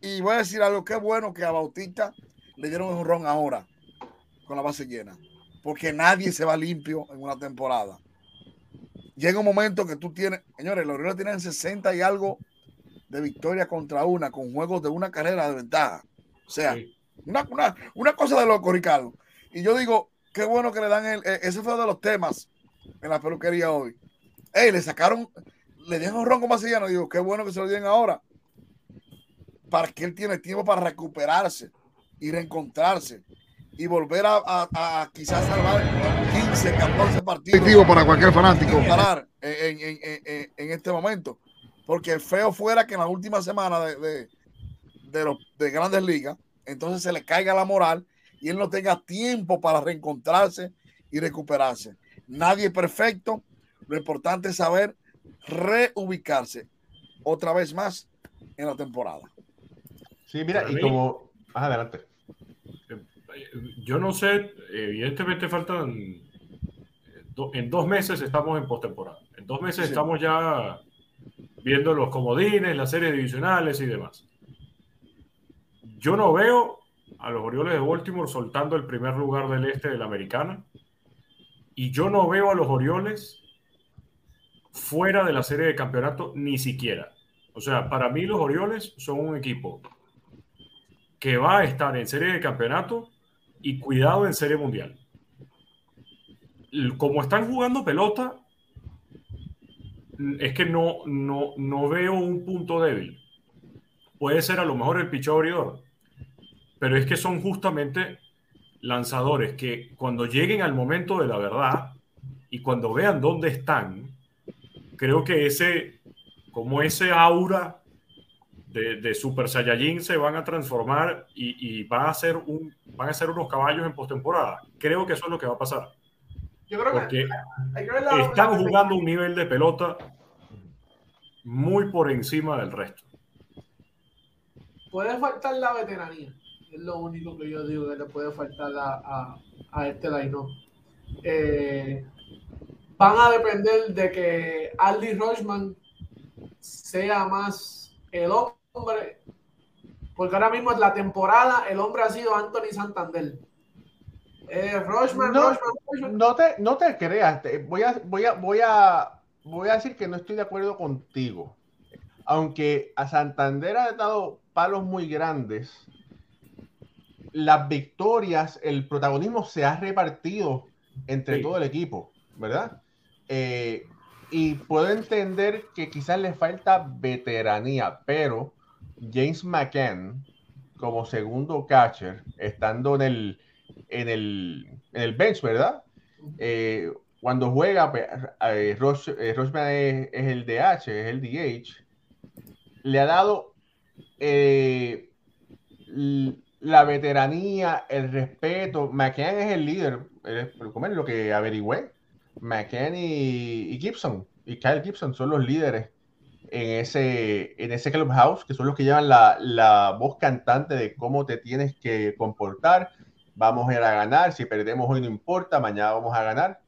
y voy a decir algo, qué bueno que a Bautista le dieron un ron ahora con la base llena. Porque nadie se va limpio en una temporada. Llega un momento que tú tienes, señores, los Orioles tienen 60 y algo de victoria contra una, con juegos de una carrera de ventaja. O sea, Sí. una, una, una cosa de loco, Ricardo. Y yo digo, qué bueno que le dan el. eh, Ese fue uno de los temas en la peluquería hoy. Ey, le sacaron, le dieron un ronco más allá. Digo, qué bueno que se lo den ahora. Para que él tiene tiempo para recuperarse y reencontrarse y volver a, a- a quizás salvar 15, 14 partidos. para cualquier fanático. Parar en, en- en- en- en este momento. Porque feo fuera que en la última semana de, de, de los de grandes ligas, entonces se le caiga la moral y él no tenga tiempo para reencontrarse y recuperarse. Nadie es perfecto. Lo importante es saber reubicarse otra vez más en la temporada. Sí, mira, Para y mí- como. Más adelante. Yo no sé, evidentemente faltan. eh, En dos meses estamos en postemporada. En dos meses Sí. estamos ya viendo los comodines, las series divisionales y demás. Yo no veo a los Orioles de Baltimore soltando el primer lugar del este de la americana. Y yo no veo a los Orioles fuera de la serie de campeonato ni siquiera. O sea, para mí los Orioles son un equipo que va a estar en serie de campeonato y cuidado en serie mundial. Como están jugando pelota, es que no, no, no veo un punto débil. Puede ser a lo mejor el pichón abridor, pero es que son justamente lanzadores que cuando lleguen al momento de la verdad y cuando vean dónde están, creo que ese, como ese aura de, Super Saiyajin se van a transformar y, y a ser un, van a ser unos caballos en postemporada. Creo que eso es lo que va a pasar. Yo creo Porque que están jugando un nivel de pelota muy por encima del resto. Puede faltar la veteranía. Es lo único que yo digo que le puede faltar a, a, este line eh, van a depender de que Aldi Rochman sea más el hombre. Porque ahora mismo en la temporada el hombre ha sido Anthony Santander. Eh, no, te, no te creas. voy, a, voy, a, voy, a, voy a decir que no estoy de acuerdo contigo. Aunque a Santander ha dado palos muy grandes, las victorias, el protagonismo se ha repartido entre todo el equipo, ¿verdad? Eh, y puedo entender que quizás le falta veteranía, pero James McCann, como segundo catcher, estando en el, en el, en el bench, ¿verdad? Eh, cuando juega, pues, eh, eh es, el DH, es el DH, le ha dado eh, la veteranía, el respeto. McCann es el líder, es lo que averigüé. McCann y, Gibson, y Kyle Gibson son los líderes en ese, en ese clubhouse, que son los que llevan la, la voz cantante de cómo te tienes que comportar, vamos a ir a ganar, si perdemos hoy no importa, mañana vamos a ganar.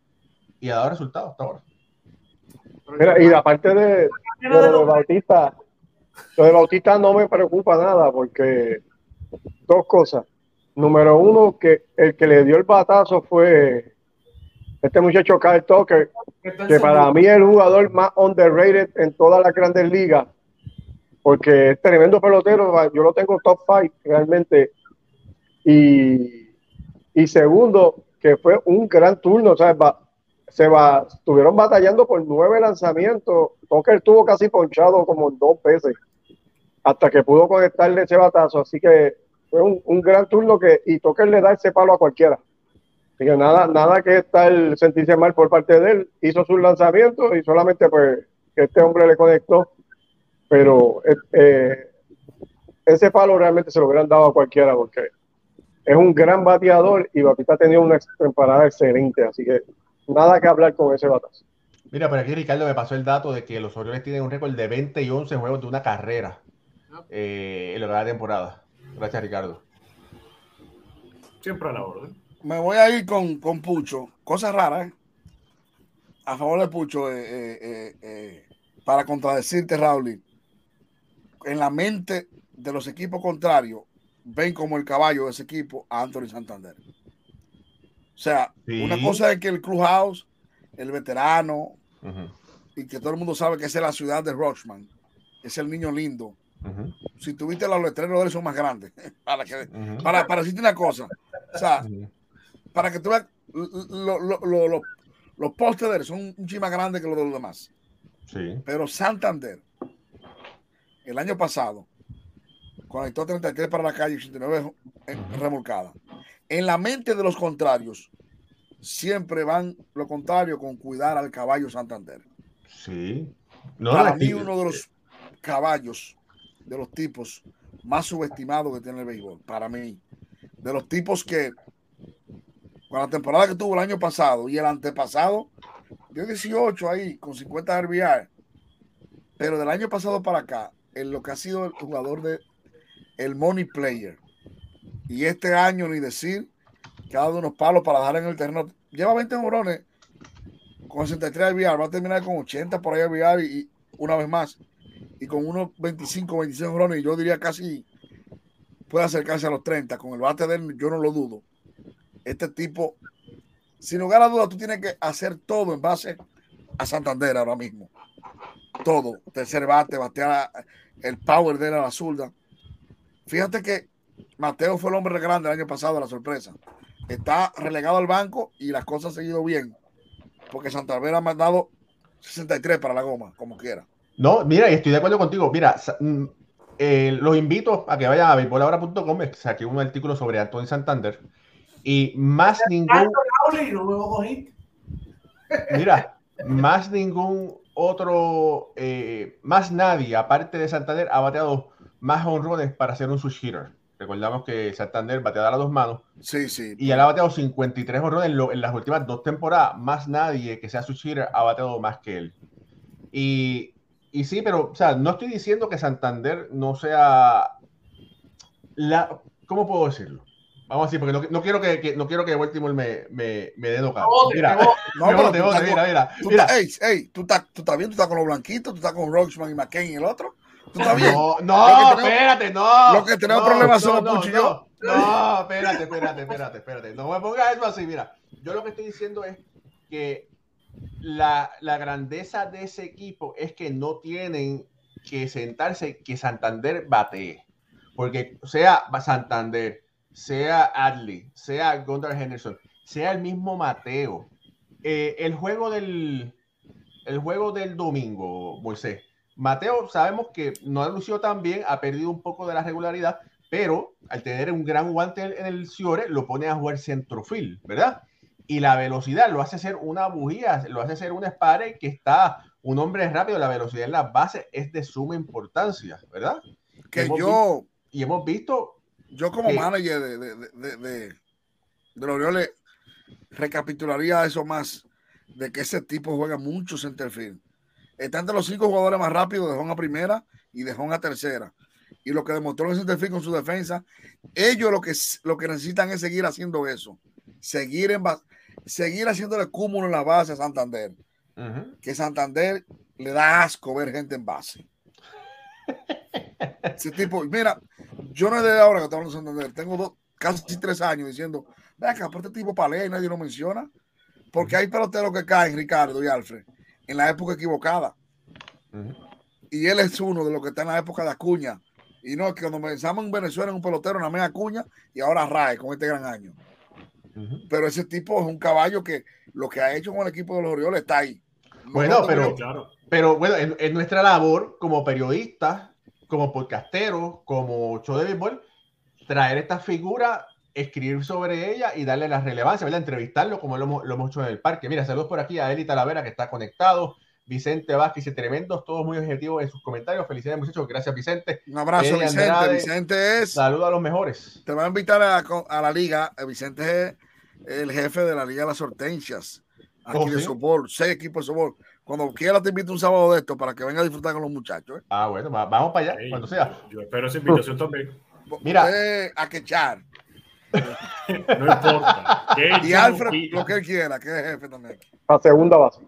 Y ha dado resultados hasta ahora. Mira, y aparte de, de, Bautista, lo de Bautista no me preocupa nada porque dos cosas. Número uno, que el que le dio el batazo fue este muchacho Kyle Tucker, que para mí es el jugador más underrated en todas las grandes ligas, porque es tremendo pelotero, yo lo tengo top five realmente. Y y segundo, que fue un gran turno, o sea, se va, estuvieron batallando por nueve lanzamientos. Tucker tuvo casi ponchado como dos veces hasta que pudo conectarle ese batazo. Así que fue un, gran turno que y Tucker le da ese palo a cualquiera. Así que nada, nada que estar sentirse mal por parte de él. Hizo sus lanzamientos y solamente pues que este hombre le conectó. Pero eh, eh, ese palo realmente se lo hubieran dado a cualquiera porque es un gran bateador y Batista ha tenido una temporada excelente, así que nada que hablar con ese batazo. Mira, por aquí Ricardo me pasó el dato de que los Orioles tienen un récord de 20 y 11 juegos de una carrera eh, en la temporada. Gracias, Ricardo. Siempre a la orden. Me voy a ir con, con Pucho. Cosas raras, ¿eh? A favor de Pucho, eh, eh, para contradecirte, Raúl. En la mente de los equipos contrarios, ven como el caballo de ese equipo a Anthony Santander. O sea, una cosa es que el Clubhouse, el veterano, y que todo el mundo sabe que es la ciudad de Rochman, es el niño lindo. Si tuviste los letreros de él son más grandes. para, que, para, para decirte una cosa, o sea, para que tú veas, los postes de él son un chima más grandes que los de los demás. Pero Santander, el año pasado, conectó 33 para la calle, 89 remolcada. En la mente de los contrarios, siempre van lo contrario con cuidar al caballo Santander. Sí. para mí, uno de los caballos, de los tipos más subestimados que tiene el béisbol, para mí. De los tipos que, con la temporada que tuvo el año pasado y el antepasado, dio 18 ahí con 50 RBI. Pero del año pasado para acá, en lo que ha sido el jugador de el money player. Y este año, ni decir, que ha dado unos palos para dejar en el terreno. Lleva 20 morones con 63 VR, va a terminar con 80 por ahí VR y, una vez más. Y con unos 25, 26 morones, yo diría casi puede acercarse a los 30. Con el bate de él, yo no lo dudo. Este tipo, sin lugar a dudas, tú tienes que hacer todo en base a Santander ahora mismo. Todo. Tercer bate, batear el power de él a la zurda. Fíjate que Mateo fue el hombre grande el año pasado, la sorpresa. Está relegado al banco y las cosas han seguido bien. Porque Santander ha mandado 63 para la goma, como quiera. No, mira, y estoy de acuerdo contigo. Mira, mm, eh, los invito a que vayan a beisbolahora.com. Saqué un artículo sobre Anthony Santander. Y más ningún, mira, más ningún otro, eh, más nadie, aparte de Santander, ha bateado más honrones para ser un switch hitter. Recordamos que Santander bateaba a las dos manos Sí, sí. y él ha bateado 53 honrones en, lo- en las últimas dos temporadas. Más nadie que sea switch hitter ha bateado más que él. Y, y sí, pero, o sea, no estoy diciendo que Santander no sea la. ¿Cómo puedo decirlo? Vamos a decir, porque no, no quiero que, que- no quiero que Baltimore me, me, me dé. Bote, Mira. No, estás mira, mira, tú mira. estás- ey, ey, tú estás, tú estás bien, tú estás con los blanquitos, tú estás con Roxman y McCain y el otro. Bien. No, no, tenemos- espérate, no. lo que tenemos no, problemas no, somos y no, yo. No, espérate, espérate, espérate, espérate. No me pongas eso así, mira. Yo lo que estoy diciendo es que la, la grandeza de ese equipo es que no tienen que sentarse que Santander batee. Porque sea Santander, sea Adley, sea Gondar Henderson, sea el mismo Mateo. eh, el juego del el juego del domingo, Moisés. Mateo, sabemos que no ha lucido tan bien, ha perdido un poco de la regularidad, pero al tener un gran guante en el Ciore, lo pone a jugar centrofil, ¿verdad? Y la velocidad lo hace ser una bujía, lo hace ser un espare que está un hombre rápido. La velocidad en las bases es de suma importancia, ¿verdad? Que hemos yo, Y hemos visto, yo como que- manager de, de, de, de, de los Orioles recapitularía eso más de que ese tipo juega mucho centerfield. Está entre los cinco jugadores más rápidos de home a primera y de home a tercera. Y lo que demostró el centerfield con su defensa, ellos lo que, lo que necesitan es seguir haciendo eso. Seguir, en, seguir haciéndole cúmulo en la base a Santander. Que Santander le da asco ver gente en base. Ese tipo, mira, yo no es de ahora que estamos en Santander, tengo dos, casi tres años diciendo, vea que aparte tipo palea y nadie lo menciona, porque hay peloteros que caen, Ricardo y Alfred, en la época equivocada, y él es uno de los que está en la época de Acuña, y no, que cuando pensamos en Venezuela en un pelotero, nada más Acuña, y ahora Rae con este gran año. Pero ese tipo es un caballo que lo que ha hecho con el equipo de los Orioles está ahí. No Bueno, pero- Claro. Pero bueno, es, es nuestra labor como periodistas, como podcasteros, como show de béisbol, traer esta figura, escribir sobre ella y darle la relevancia, ¿verdad? Entrevistarlo como lo hemos, lo hemos hecho en el parque. Mira, saludos por aquí a Eli Talavera que está conectado, Vicente Vázquez y tremendos, todos muy objetivos en sus comentarios. Felicidades muchachos, gracias Vicente. Un abrazo, Eddie Vicente. Andrade. Vicente es. Saludos a los mejores. Te va a invitar a, a la liga. Eh, Vicente es el jefe de la Liga de las Hortensias. Aquí Oh, de ¿sí? softball, seis equipos de softball. Cuando quiera te invito un sábado de esto para que venga a disfrutar con los muchachos. ¿eh? Ah, bueno, va- vamos para allá, cuando sea. Yo espero esa invitación también. Mira. Usted a quechar. No importa. Que Y Alfred, lo que él quiera, que es jefe también. A segunda base.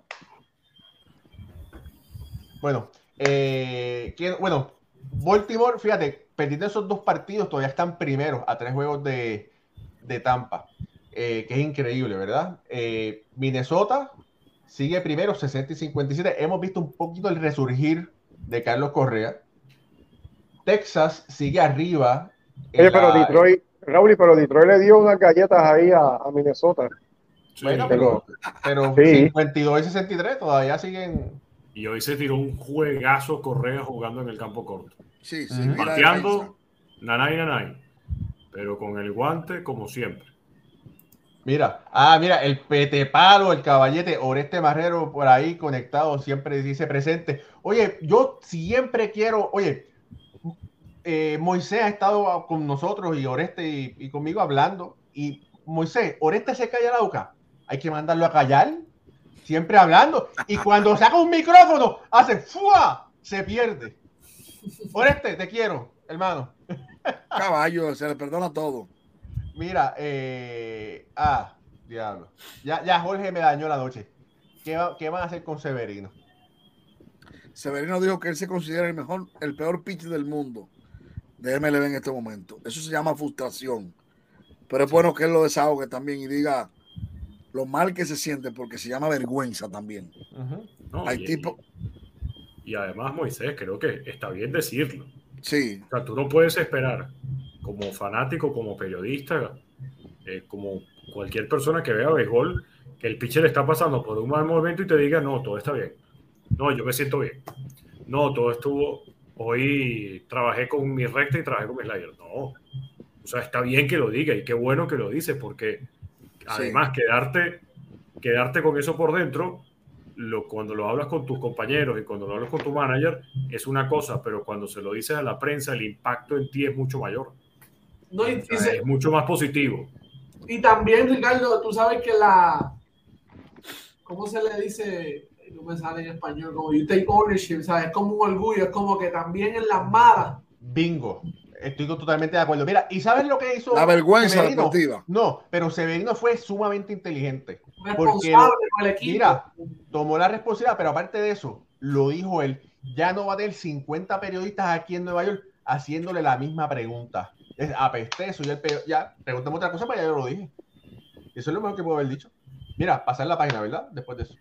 Bueno, eh, ¿quién- bueno, Baltimore, fíjate, perdiendo esos dos partidos, todavía están primeros a tres juegos de, de Tampa, eh, que es increíble, ¿verdad? Eh, Minnesota sigue primero, 60 y 57. Hemos visto un poquito el resurgir de Carlos Correa. Texas sigue arriba. Oye, pero la- Detroit, Raúl, pero Detroit le dio unas galletas ahí a, a Minnesota. Sí. Bueno, pero- pero Sí. 52 y 63 todavía siguen. Y hoy se tiró un juegazo Correa jugando en el campo corto. Sí, sí. Defensa. nanay, nanay. Pero con el guante, como siempre. Mira, ah, mira, el Pete Palo, el caballete, Oreste Marrero por ahí conectado, siempre dice presente. Oye, yo siempre quiero, oye, eh, Moisés ha estado con nosotros y Oreste y, y conmigo hablando. Y Moisés, Oreste se calla la boca. Hay que mandarlo a callar, siempre hablando. Y cuando saca un micrófono, hace ¡fua! Se pierde. Oreste, te quiero, hermano. Caballo, se le perdona todo. Mira, eh, ah, diablo. Ya, ya Jorge me dañó la noche. ¿Qué, va- qué van a hacer con Severino? Severino dijo que él se considera el mejor, el peor pitcher del mundo de MLB en este momento. Eso se llama frustración. Pero es bueno que él lo desahogue también y diga lo mal que se siente porque se llama vergüenza también. Hay y, tipo, y además, Moisés, creo que está bien decirlo. sí, O sea, tú no puedes esperar, como fanático, como periodista, eh, como cualquier persona que vea béisbol, que el pitcher está pasando por un mal momento y te diga, no, todo está bien. no, yo me siento bien. No, todo estuvo, hoy trabajé con mi recta y trabajé con mi slider. No, o sea, está bien que lo diga y qué bueno que lo dice, porque además quedarte, quedarte con eso por dentro, lo, cuando lo hablas con tus compañeros y cuando lo hablas con tu manager, es una cosa, pero cuando se lo dices a la prensa, el impacto en ti es mucho mayor. No, y, Es mucho más positivo. y también, Ricardo, tú sabes que la. ¿Cómo se le dice? No me sale en español, como you take ownership, ¿sabes? Es como un orgullo, es como que también en las malas. Bingo. Estoy totalmente de acuerdo. Mira, ¿y sabes lo que hizo? La vergüenza Severino? deportiva. No, pero Severino fue sumamente inteligente. responsable con el equipo. Mira, tomó la responsabilidad, pero aparte de eso, lo dijo él, ya no va a tener 50 periodistas aquí en Nueva York haciéndole la misma pregunta. Es apeste eso, ya, ya pregúntame otra cosa, pero ya yo lo dije. Eso es lo mejor que puedo haber dicho. Mira, pasar la página, ¿verdad? Después de eso.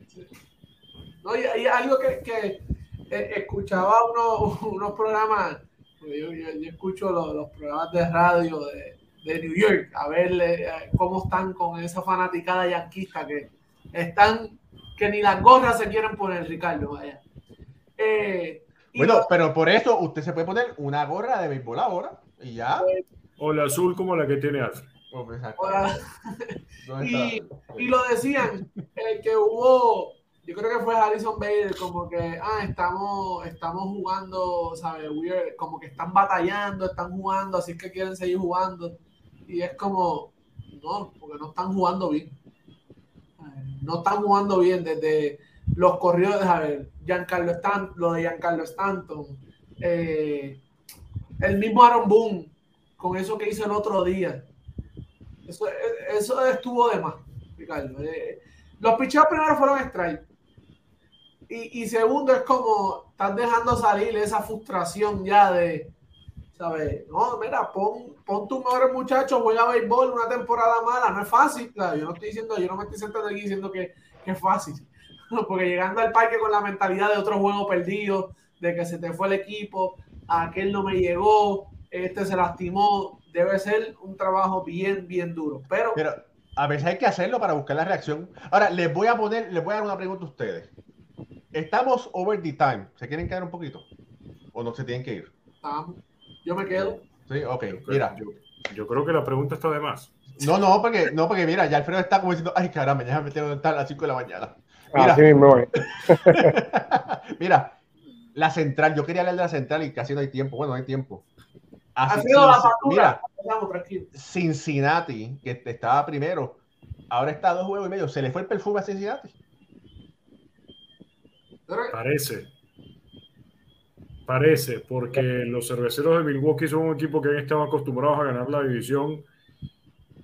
No, y hay algo que, que, eh, escuchaba uno- unos programas, yo, yo- yo escucho los, los programas de radio de, de New York, a ver eh, cómo están con esa fanaticada yanquista que están, que ni las gorras se quieren poner, Ricardo, vaya. Eh, y Bueno, pero por eso usted se puede poner una gorra de béisbol ahora y ya. O la azul como la que tiene Alfred. Oh, pues, exacto. ahora- ¿Dónde y, y lo decían, eh, que hubo, yo creo que fue Harrison Bader, como que, ah, estamos, estamos jugando, ¿sabes? We're- como que están batallando, están jugando, así que quieren seguir jugando. Y es como, no, porque no están jugando bien. No están jugando bien desde los corridos de Javier, Giancarlo Stanton, lo de Giancarlo Stanton, eh, el mismo Aaron Boone, con eso que hizo el otro día. Eso, eso estuvo de más, Ricardo. Eh, los picheos primero fueron strike. Y, segundo es como estás dejando salir esa frustración ya de, ¿sabes? No, mira, pon, pon tus mejores muchachos, juega béisbol una temporada mala, no es fácil. Claro, yo no estoy diciendo, yo no me estoy sentando aquí diciendo que, que es fácil. Porque llegando al parque con la mentalidad de otro juego perdido, de que se te fue el equipo, aquel no me llegó, este se lastimó, debe ser un trabajo bien, bien duro. Pero Pero a veces hay que hacerlo para buscar la reacción. Ahora, les voy a poner, les voy a dar una pregunta a ustedes. Estamos over the time. ¿Se quieren quedar un poquito? ¿O no se tienen que ir? vamos, yo me quedo. Sí, ok. Yo creo- Mira. Yo, yo creo que la pregunta está de más. No, no, porque, no, porque mira, ya Alfredo está como diciendo, ay, caramba, ya me tengo que estar a las 5 de la mañana. Mira. Así mismo es. Mira, la central, yo quería hablar de la central y casi no hay tiempo. Bueno, no hay tiempo. Así- Ha sido la factura. mira. Cincinnati, que estaba primero, ahora está a dos juegos y medio. Se le fue el perfume a Cincinnati. Parece. Parece, porque los cerveceros de Milwaukee son un equipo que han estado acostumbrados a ganar la división.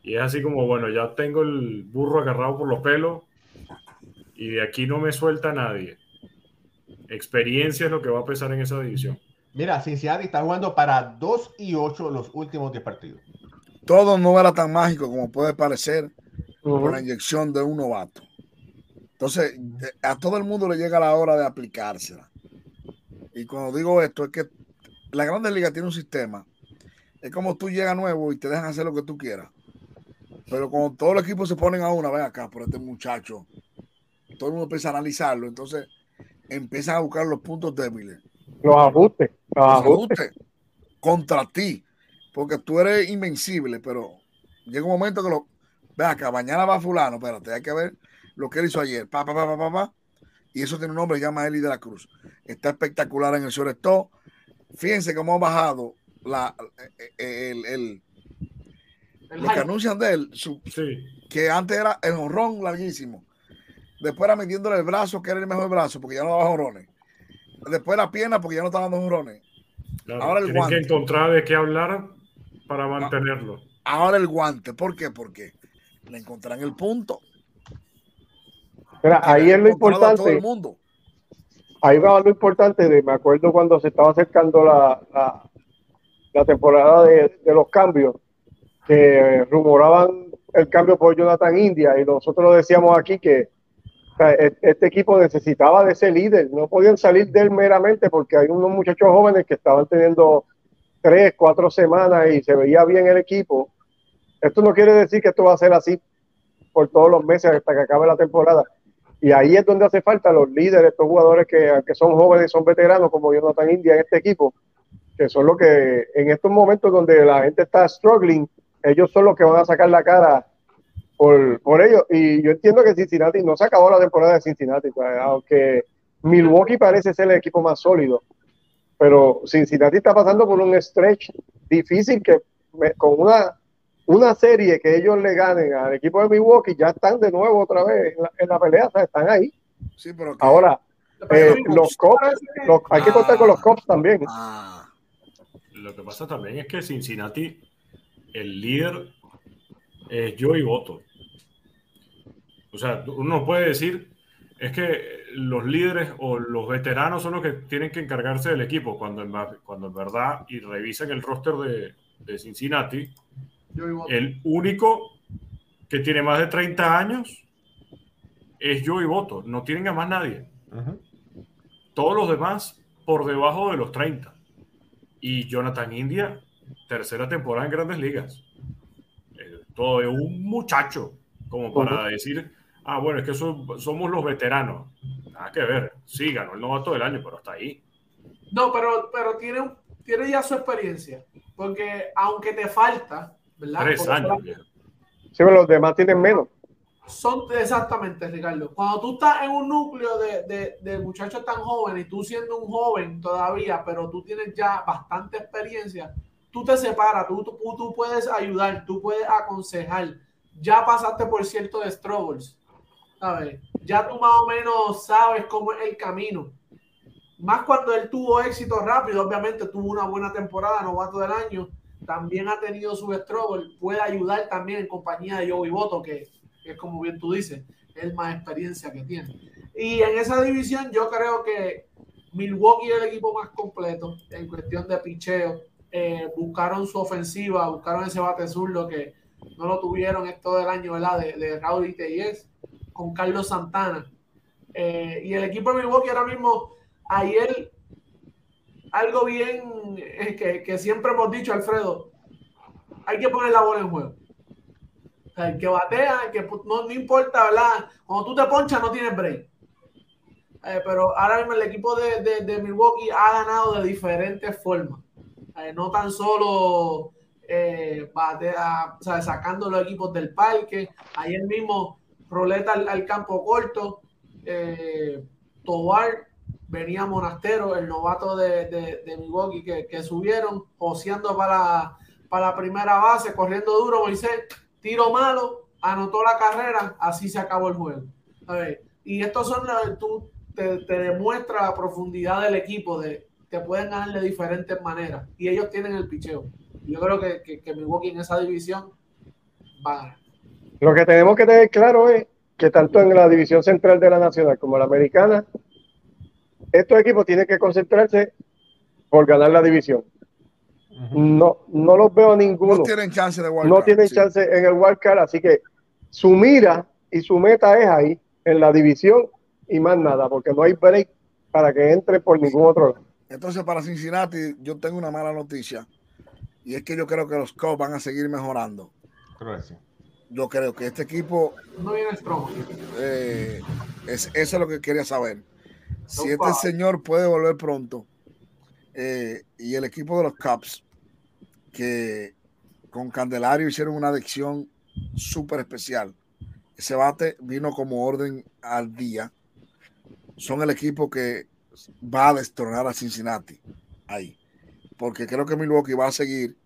Y es así como, bueno, ya tengo el burro agarrado por los pelos y de aquí no me suelta nadie. Experiencia es lo que va a pesar en esa división. Mira, Cincinnati está jugando para 2 y 8 los últimos 10 partidos. Todo no era tan mágico como puede parecer con la inyección de un novato. Entonces, a todo el mundo le llega la hora de aplicársela. Y cuando digo esto, es que la Grandes Ligas tiene un sistema. Es como tú llegas nuevo y te dejan hacer lo que tú quieras. Pero cuando todos los equipos se ponen a una, ven acá, por este muchacho, todo el mundo empieza a analizarlo. Entonces, empiezan a buscar los puntos débiles. Los ajustes. Los los ajustes. ajustes contra ti, porque tú eres invencible, pero llega un momento que lo ve acá, mañana va fulano, espérate, hay que ver lo que él hizo ayer, pa, pa, pa, pa, pa, pa, y eso tiene un nombre, se llama Eli de la Cruz. Está espectacular en el shortstop. Fíjense cómo ha bajado la, eh, el, el- el lo que anuncian de él, su- Sí, que antes era el honrón larguísimo. Después era metiéndole el brazo, que era el mejor brazo, porque ya no daba honrones. Después la pierna, porque ya no estaba dando honrones. claro. Ahora el guante. que encontrar de qué hablar para mantenerlo. Ahora el guante, ¿por qué? Porque le encontrarán el punto. Ahí es lo todo el importante. mundo. Ahí va lo importante de, me acuerdo cuando se estaba acercando la, la, la temporada de, de los cambios, que rumoraban el cambio por Jonathan India y nosotros decíamos aquí que o sea, e- este equipo necesitaba de ese líder, no podían salir de él meramente porque hay unos muchachos jóvenes que estaban teniendo tres, cuatro semanas y se veía bien el equipo. Esto no quiere decir que esto va a ser así por todos los meses hasta que acabe la temporada. Y ahí es donde hace falta los líderes, estos jugadores que, que son jóvenes, son veteranos, como Jonathan India en este equipo, que son los que en estos momentos donde la gente está struggling, ellos son los que van a sacar la cara por, por ellos. Y yo entiendo que Cincinnati no se acabó la temporada de Cincinnati, pues, aunque Milwaukee parece ser el equipo más sólido, pero Cincinnati está pasando por un stretch difícil que con una, una serie que ellos le ganen al equipo de Milwaukee, ya están de nuevo otra vez en la, en la pelea, o sea, están ahí. Sí, pero que- Ahora, eh, los Cops, los- hay que contar con los Cops también. Ah, Lo que pasa también es que Cincinnati, el líder es Joey Boto. O sea, uno puede decir, es que los líderes o los veteranos son los que tienen que encargarse del equipo, cuando en, va- cuando en verdad, y revisan el roster de, de Cincinnati, Yo el único que tiene más de 30 años es Joey Boto. No tienen a más nadie. Todos los demás por debajo de los 30. Y Jonathan India, tercera temporada en grandes ligas. Eh, todo es un muchacho, como para decir, ah, bueno, es que so- somos los veteranos. Nada que ver. Sí, ganó el novato del año, pero hasta ahí. No, pero, pero tiene, tiene ya su experiencia. Porque aunque te falta, ¿verdad? Tres Porque años. Sí, pero los demás tienen menos. Son exactamente, Ricardo. Cuando tú estás en un núcleo de, de- de muchachos tan jóvenes y tú siendo un joven todavía, pero tú tienes ya bastante experiencia, tú te separas, tú, tú, tú puedes ayudar, tú puedes aconsejar. Ya pasaste por ciertos struggles, ¿sabes? Ya tú más o menos sabes cómo es el camino. Más cuando él tuvo éxito rápido, obviamente tuvo una buena temporada, novato del año, también ha tenido su struggle, puede ayudar también en compañía de Joey Boto, que que es como bien tú dices, es más experiencia que tiene. Y en esa división yo creo que Milwaukee es el equipo más completo en cuestión de picheo. Eh, buscaron su ofensiva, buscaron ese bate zurdo que no lo tuvieron esto del año, ¿verdad? De, de Rowdy Tellez con Carlos Santana. Eh, y el equipo de Milwaukee ahora mismo, ayer, algo bien eh, que, que siempre hemos dicho, Alfredo, hay que poner la bola en juego. El que batea, el que no, importa, ¿verdad? Cuando tú te ponchas no tienes break. Eh, pero ahora mismo el equipo de, de- Milwaukee ha ganado de diferentes formas. Eh, no tan solo batea, sacando los equipos del parque. Ayer mismo, roleta al, al campo corto. Tobar venía Monastero, el novato de, de- de Milwaukee que, que subieron, joseando para, para la primera base, corriendo duro, Moisés, tiro malo, anotó la carrera, así se acabó el juego. Y estos son los, tú te, te demuestra la profundidad del equipo, de que pueden ganar de diferentes maneras, y ellos tienen el picheo. Yo creo que, que, que Milwaukee en esa división va a ganar. Lo que tenemos que tener claro es que tanto en la división central de la nacional como la americana, estos equipos tienen que concentrarse por ganar la división. No, no los veo ninguno. no tienen chance de no tienen chance en el wild card, así que su mira y su meta es ahí, en la división y más nada, porque no hay break para que entre por ningún otro lado. Entonces, para Cincinnati, yo tengo una mala noticia. Y es que yo creo que los Cubs van a seguir mejorando. Creo que sí. Yo creo que este equipo, No viene strong. eh, es, eso es lo que quería saber. Si este señor puede volver pronto, eh, y el equipo de los Cubs, que con Candelario hicieron una adicción súper especial. Ese bate vino como orden al día. Son el equipo que va a destronar a Cincinnati ahí. Porque creo que Milwaukee va a seguir,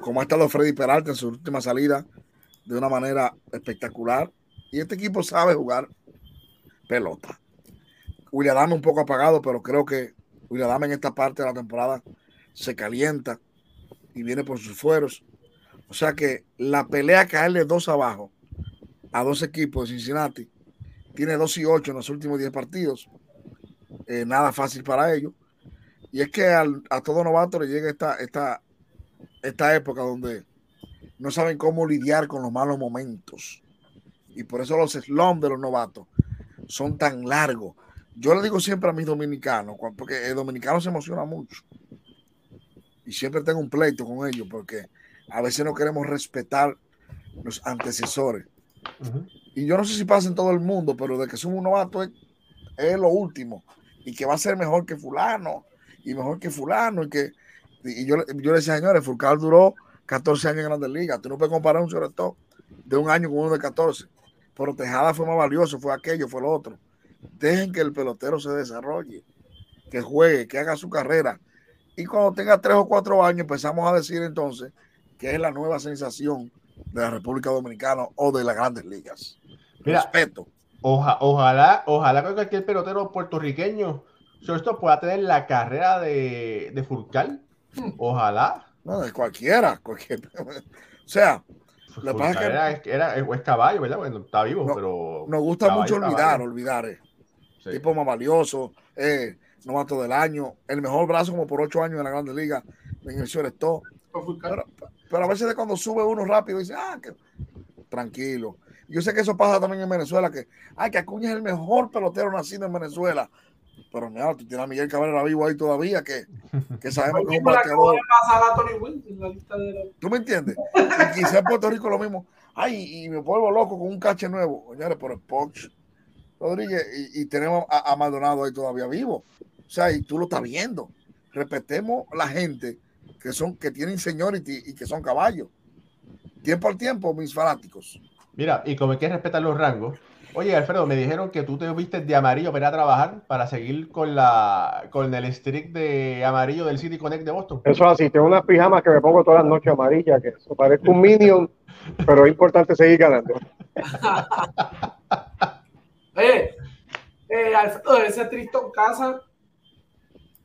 como ha estado Freddy Peralta en su última salida, de una manera espectacular. Y este equipo sabe jugar pelota. William un poco apagado, pero creo que William en esta parte de la temporada se calienta y viene por sus fueros. O sea que la pelea caerle dos abajo a dos equipos de Cincinnati tiene 2 y 8 en los últimos 10 partidos. Eh, nada fácil para ellos. Y es que al- a todo novato le llega esta, esta, esta época donde no saben cómo lidiar con los malos momentos. Y por eso los slums de los novatos son tan largos. Yo le digo siempre a mis dominicanos, porque el dominicano se emociona mucho. Y siempre tengo un pleito con ellos, porque a veces no queremos respetar los antecesores. Y yo no sé si pasa en todo el mundo, pero de que son un novato es, es lo último y que va a ser mejor que fulano y mejor que fulano y que y yo, yo le decía, señores, Fulcar duró 14 años en Grandes Ligas, tú no puedes comparar un shortstop de un año con uno de 14, pero Tejada fue más valioso, fue aquello, fue lo otro. Dejen que el pelotero se desarrolle, que juegue, que haga su carrera. Y cuando tenga tres o cuatro años empezamos a decir entonces que es la nueva sensación de la República Dominicana o de las grandes ligas. Mira, Respeto. Oja- ojalá, ojalá que cualquier pelotero puertorriqueño esto pueda tener la carrera de, de Furcal. Ojalá. No, de cualquiera, cualquier. O sea, Lo que pasa es que- era, era- es caballo, ¿verdad? Bueno, está vivo, No, pero. nos gusta caballo, mucho olvidar, caballo. olvidar. eh. Sí. Tipo más valioso, eh, novato del año, el mejor brazo como por ocho años en la Grande Liga, en el shortstop. Pero, pero a veces de cuando sube uno rápido dice, ah, que tranquilo. Yo sé que eso pasa también en Venezuela, que, ay, que Acuña es el mejor pelotero nacido en Venezuela. Pero mira, tú tienes a Miguel Cabrera vivo ahí todavía, que, que sabemos que es un bateador. ¿Tú me entiendes? Y quizá en Puerto Rico lo mismo. Ay, y me vuelvo loco con un cache nuevo. Señores, pero Poch Rodríguez y, y tenemos a, a Maldonado ahí todavía vivo. O sea, y tú lo estás viendo. Respetemos la gente que son que tienen seniority y que son caballos. Tiempo al tiempo, mis fanáticos. Mira, y como hay que respetar los rangos. Oye, Alfredo, me dijeron que tú te viste de amarillo para ir a trabajar para seguir con la con el streak de amarillo del City Connect de Boston. Eso es así, tengo unas pijamas que me pongo todas las noches amarillas, que eso parece un minion, pero es importante seguir ganando. Oye, eh, Alfredo, ese Tristan Casa,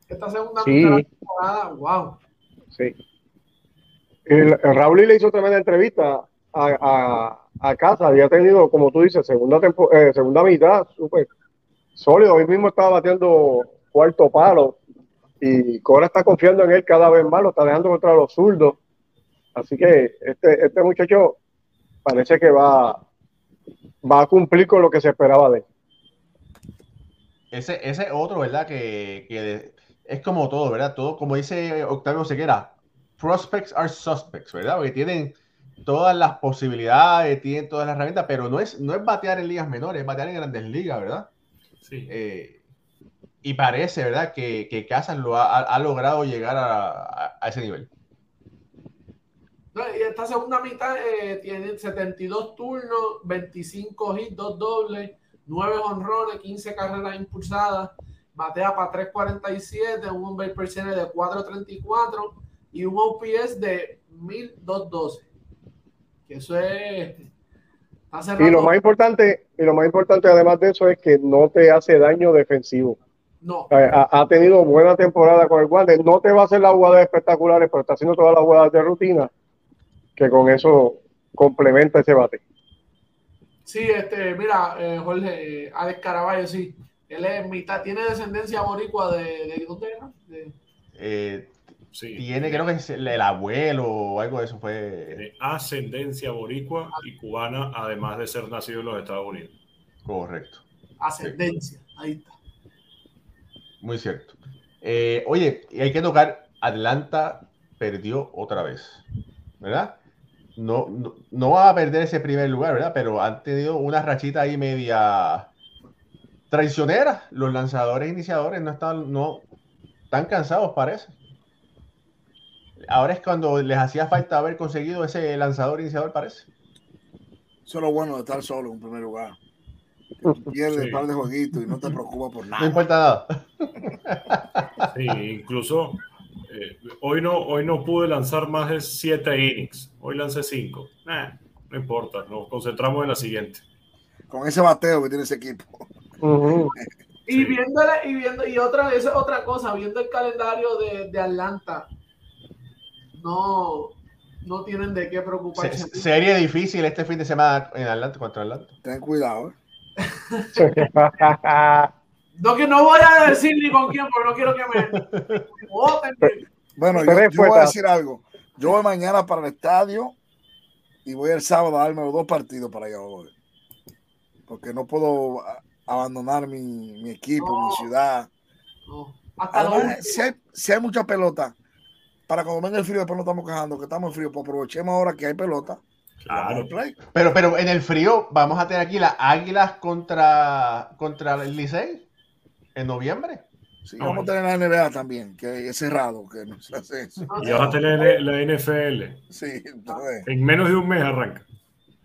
esta segunda Sí. mitad de la temporada, wow. Sí. El, el Raúl le hizo tremenda entrevista a, a, a casa, había tenido, como tú dices, segunda, tempo- eh, segunda mitad, súper sólido. Hoy mismo estaba batiendo cuarto palo y Cora está confiando en él cada vez más, lo está dejando contra los zurdos. Así que este, este muchacho parece que va, va a cumplir con lo que se esperaba de él. Ese, ese otro, ¿verdad? Que, que de- es como todo, ¿verdad? Todo, como dice Octavio Sequera, prospects are suspects, ¿verdad? Porque tienen todas las posibilidades, tienen todas las herramientas, pero no es, no es batear en ligas menores, es batear en grandes ligas, ¿verdad? Sí. Eh, y parece, ¿verdad? Que, que Casas lo ha, ha- ha logrado llegar a, a- a ese nivel. Y esta segunda mitad eh, tiene 72 turnos, 25 hits, 2 dobles, 9 honrones, 15 carreras impulsadas, batea para 347, un on-base percentage de 434 y un OPS de 1212. Que eso es. Y lo más importante, y lo más importante además de eso es que no te hace daño defensivo. No, Ha, ha tenido buena temporada con el guante. No te va a hacer las jugadas espectaculares, pero está haciendo todas las jugadas de rutina que con eso complementa ese bate. sí, este, mira, eh, Jorge, eh, Alex Caraballo, sí. Él es mitad, tiene descendencia boricua de, de ¿dónde era? De- Eh, Sí. tiene, creo que es el, el abuelo o algo de eso fue. De ascendencia boricua y cubana, además de ser nacido en los Estados Unidos. Correcto. ascendencia. Ahí está. Muy cierto. Eh, oye, y hay que tocar, Atlanta perdió otra vez, ¿verdad? No, no, no va a perder ese primer lugar, ¿verdad? Pero han tenido una rachita ahí media traicionera. Los lanzadores iniciadores no están, no, están cansados, parece. Ahora es cuando les hacía falta haber conseguido ese lanzador iniciador, parece. Eso es lo bueno de estar solo en primer lugar. Sí. un par de jueguitos y no te preocupas por No nada. importa nada. Sí, incluso eh, hoy, no, hoy no pude lanzar más de 7 innings. Hoy lancé 5. no importa, nos concentramos en la siguiente. Con ese bateo que tiene ese equipo. Y y viendo, y otra, esa es otra cosa, viendo el calendario de, de Atlanta, no, no tienen de qué Se- preocuparse. serie difícil este fin de semana en Atlanta contra Atlanta. Ten cuidado. ¿eh? No que no voy a decir ni con quién, porque no quiero que me voten. Bueno, yo, voy a decir algo. Yo voy mañana para el estadio y voy el sábado a darme los dos partidos para allá. hoy. Porque no puedo abandonar mi, mi equipo, No. mi ciudad. No, hasta lo Además, último. si hay, si hay mucha pelota, para cuando venga el frío, después no estamos quejando que estamos en frío, pues aprovechemos ahora que hay pelota Claro. Play. Pero, pero en el frío vamos a tener aquí las Águilas contra, contra el Licey en noviembre. Sí, Ah, vamos a tener la NBA también, que es cerrado, que no se hace eso. Y vas a tener la NFL. Sí, entonces, En menos de un mes arranca.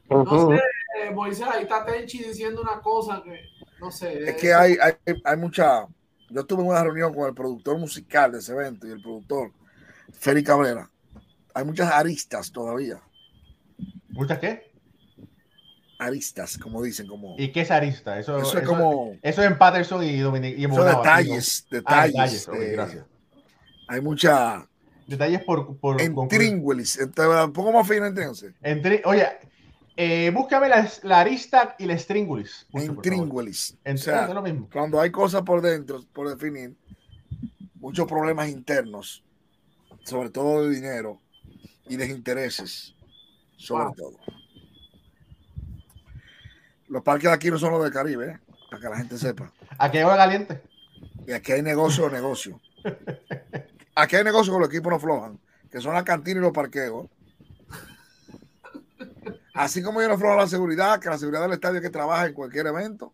No sé, eh, Moisés, ahí está Tenchi diciendo una cosa que, no sé. es que hay, hay, hay mucha. Yo estuve en una reunión con el productor musical de ese evento y el productor Félix Cabrera. Hay muchas aristas todavía. ¿Muchas qué? Aristas, como dicen, como. ¿Y qué es arista? Eso, Eso es como. Eso es en Patterson y Dominic. Y Son Bonao, detalles, ¿no? Ah, detalles. detalles. ok, eh, gracias. hay mucha. Detalles por. por En. Entonces, un poco más fino entonces. en tri- Oye, eh, búscame la, la arista y la stringulis. En. En O sea, lo mismo. cuando hay cosas por dentro, por definir, muchos problemas internos, sobre todo de dinero y de intereses, sobre Wow. todo. Los parques de aquí no son los del Caribe, ¿eh? para que la gente sepa. Aquí hay hora caliente. Y aquí hay negocio o negocio. Aquí hay negocio con los equipos no flojan, que son la cantina y los parqueos. Así como yo no floja la seguridad, que la seguridad del estadio que trabaja en cualquier evento.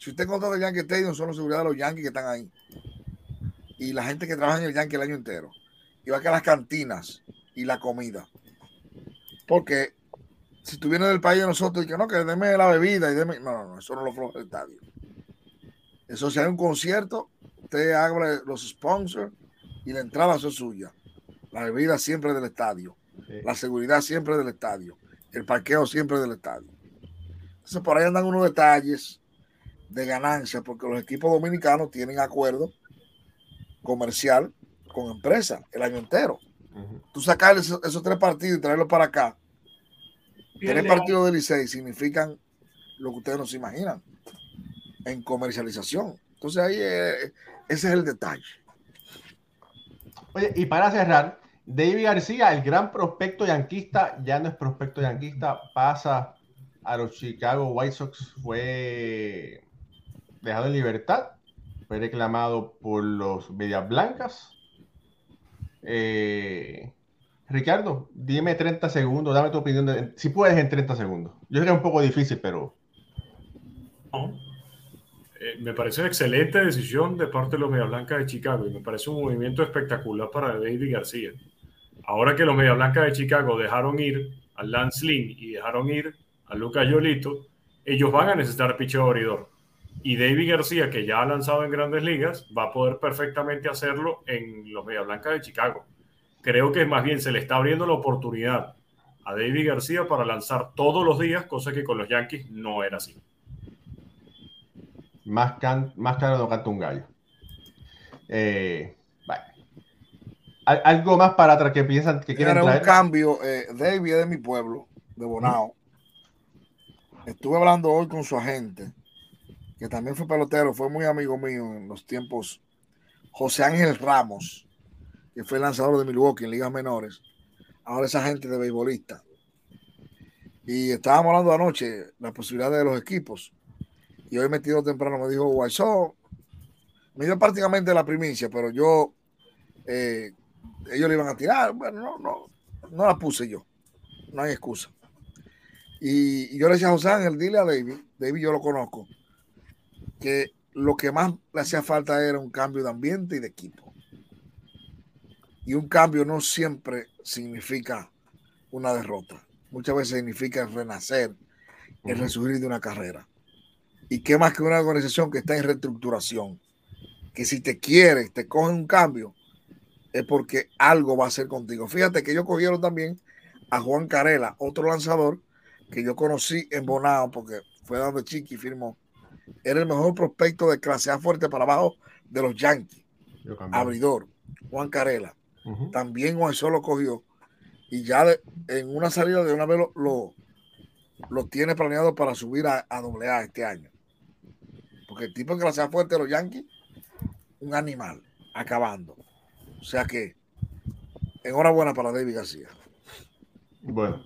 Si usted encontró el Yankee Stadium, son la seguridad de los Yankees que están ahí. Y la gente que trabaja en el Yankee el año entero. Igual que las cantinas y la comida. Porque si tú vienes del país de nosotros y que no, que deme la bebida y deme. No, no, no, eso no lo floja el estadio. Eso si hay un concierto, usted abre los sponsors y la entrada es suya. La bebida siempre del estadio. Sí. La seguridad siempre del estadio. El parqueo siempre del estadio. Entonces por ahí andan unos detalles de ganancia porque los equipos dominicanos tienen acuerdo comercial con empresas el año entero. Tú sacar esos, esos tres partidos y traerlos para acá. Tres partidos de Licey significan lo que ustedes no se imaginan en comercialización. Entonces ahí eh, ese es el detalle. Oye, y para cerrar, David García, el gran prospecto yanquista, ya no es prospecto yanquista, pasa a los Chicago White Sox, fue dejado en libertad, fue reclamado por los Medias Blancas. Eh, Ricardo, dime 30 segundos, dame tu opinión, de- si puedes en 30 segundos. Yo sé que es un poco difícil, pero. Eh, me parece una excelente decisión de parte de los Media Blancas de Chicago y me parece un movimiento espectacular para David García. Ahora que los Media Blancas de Chicago dejaron ir a Lance Lynn y dejaron ir a Lucas Yolito, ellos van a necesitar picheo abridor. Y David García, que ya ha lanzado en grandes ligas, va a poder perfectamente hacerlo en los Media Blancas de Chicago. Creo que más bien se le está abriendo la oportunidad a David García para lanzar todos los días, cosa que con los Yankees no era así. más, can- más claro no canta un gallo. Eh, vale. Al- Algo más para atrás que piensan que quieren un cambio. Eh, David es de mi pueblo, de Bonao. Estuve hablando hoy con su agente, que también fue pelotero, fue muy amigo mío en los tiempos. José Ángel Ramos, que fue lanzador de Milwaukee en ligas menores. Ahora es agente de beisbolista. Y estábamos hablando anoche la posibilidad de los equipos. Y hoy metido temprano me dijo, Guaysó, me dio prácticamente la primicia, pero yo eh, ellos le iban a tirar. Bueno, no, no, no la puse yo. No hay excusa. Y, y yo le decía a José Ángel, dile a David, David yo lo conozco, que lo que más le hacía falta era un cambio de ambiente y de equipo. Y un cambio no siempre significa una derrota. Muchas veces significa el renacer, el resurgir de una carrera. Y qué más que una organización que está en reestructuración, que si te quiere, te coge un cambio, es porque algo va a hacer contigo. Fíjate que ellos cogieron también a Juan Carela, otro lanzador que yo conocí en Bonao, porque fue donde Chiqui firmó. Era el mejor prospecto de clase A fuerte para abajo de los Yankees, abridor, Juan Carela. También Juan lo cogió y ya de- en una salida de una vez lo, lo, lo tiene planeado para subir a, a doble A este año. Porque el tipo en clase A fuerte de los Yankees, un animal, acabando. O sea que, enhorabuena para David García. Bueno,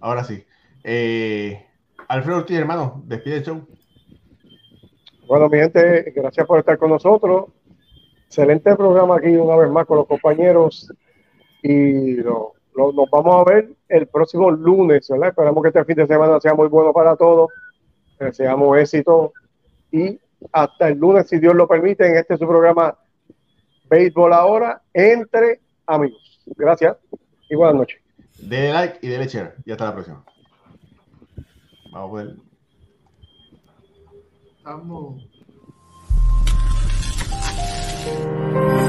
ahora sí. Eh, Alfredo Ortiz, hermano, despide el show. Bueno, mi gente, gracias por estar con nosotros. Excelente programa aquí una vez más con los compañeros y lo- lo- nos vamos a ver el próximo lunes, ¿verdad? Esperamos que este fin de semana sea muy bueno para todos, que deseamos éxito y hasta el lunes, si Dios lo permite, en este su programa Béisbol Ahora, entre amigos. Gracias y buenas noches. Denle like y denle share. Y hasta la próxima. Vamos a ver. Estamos. life.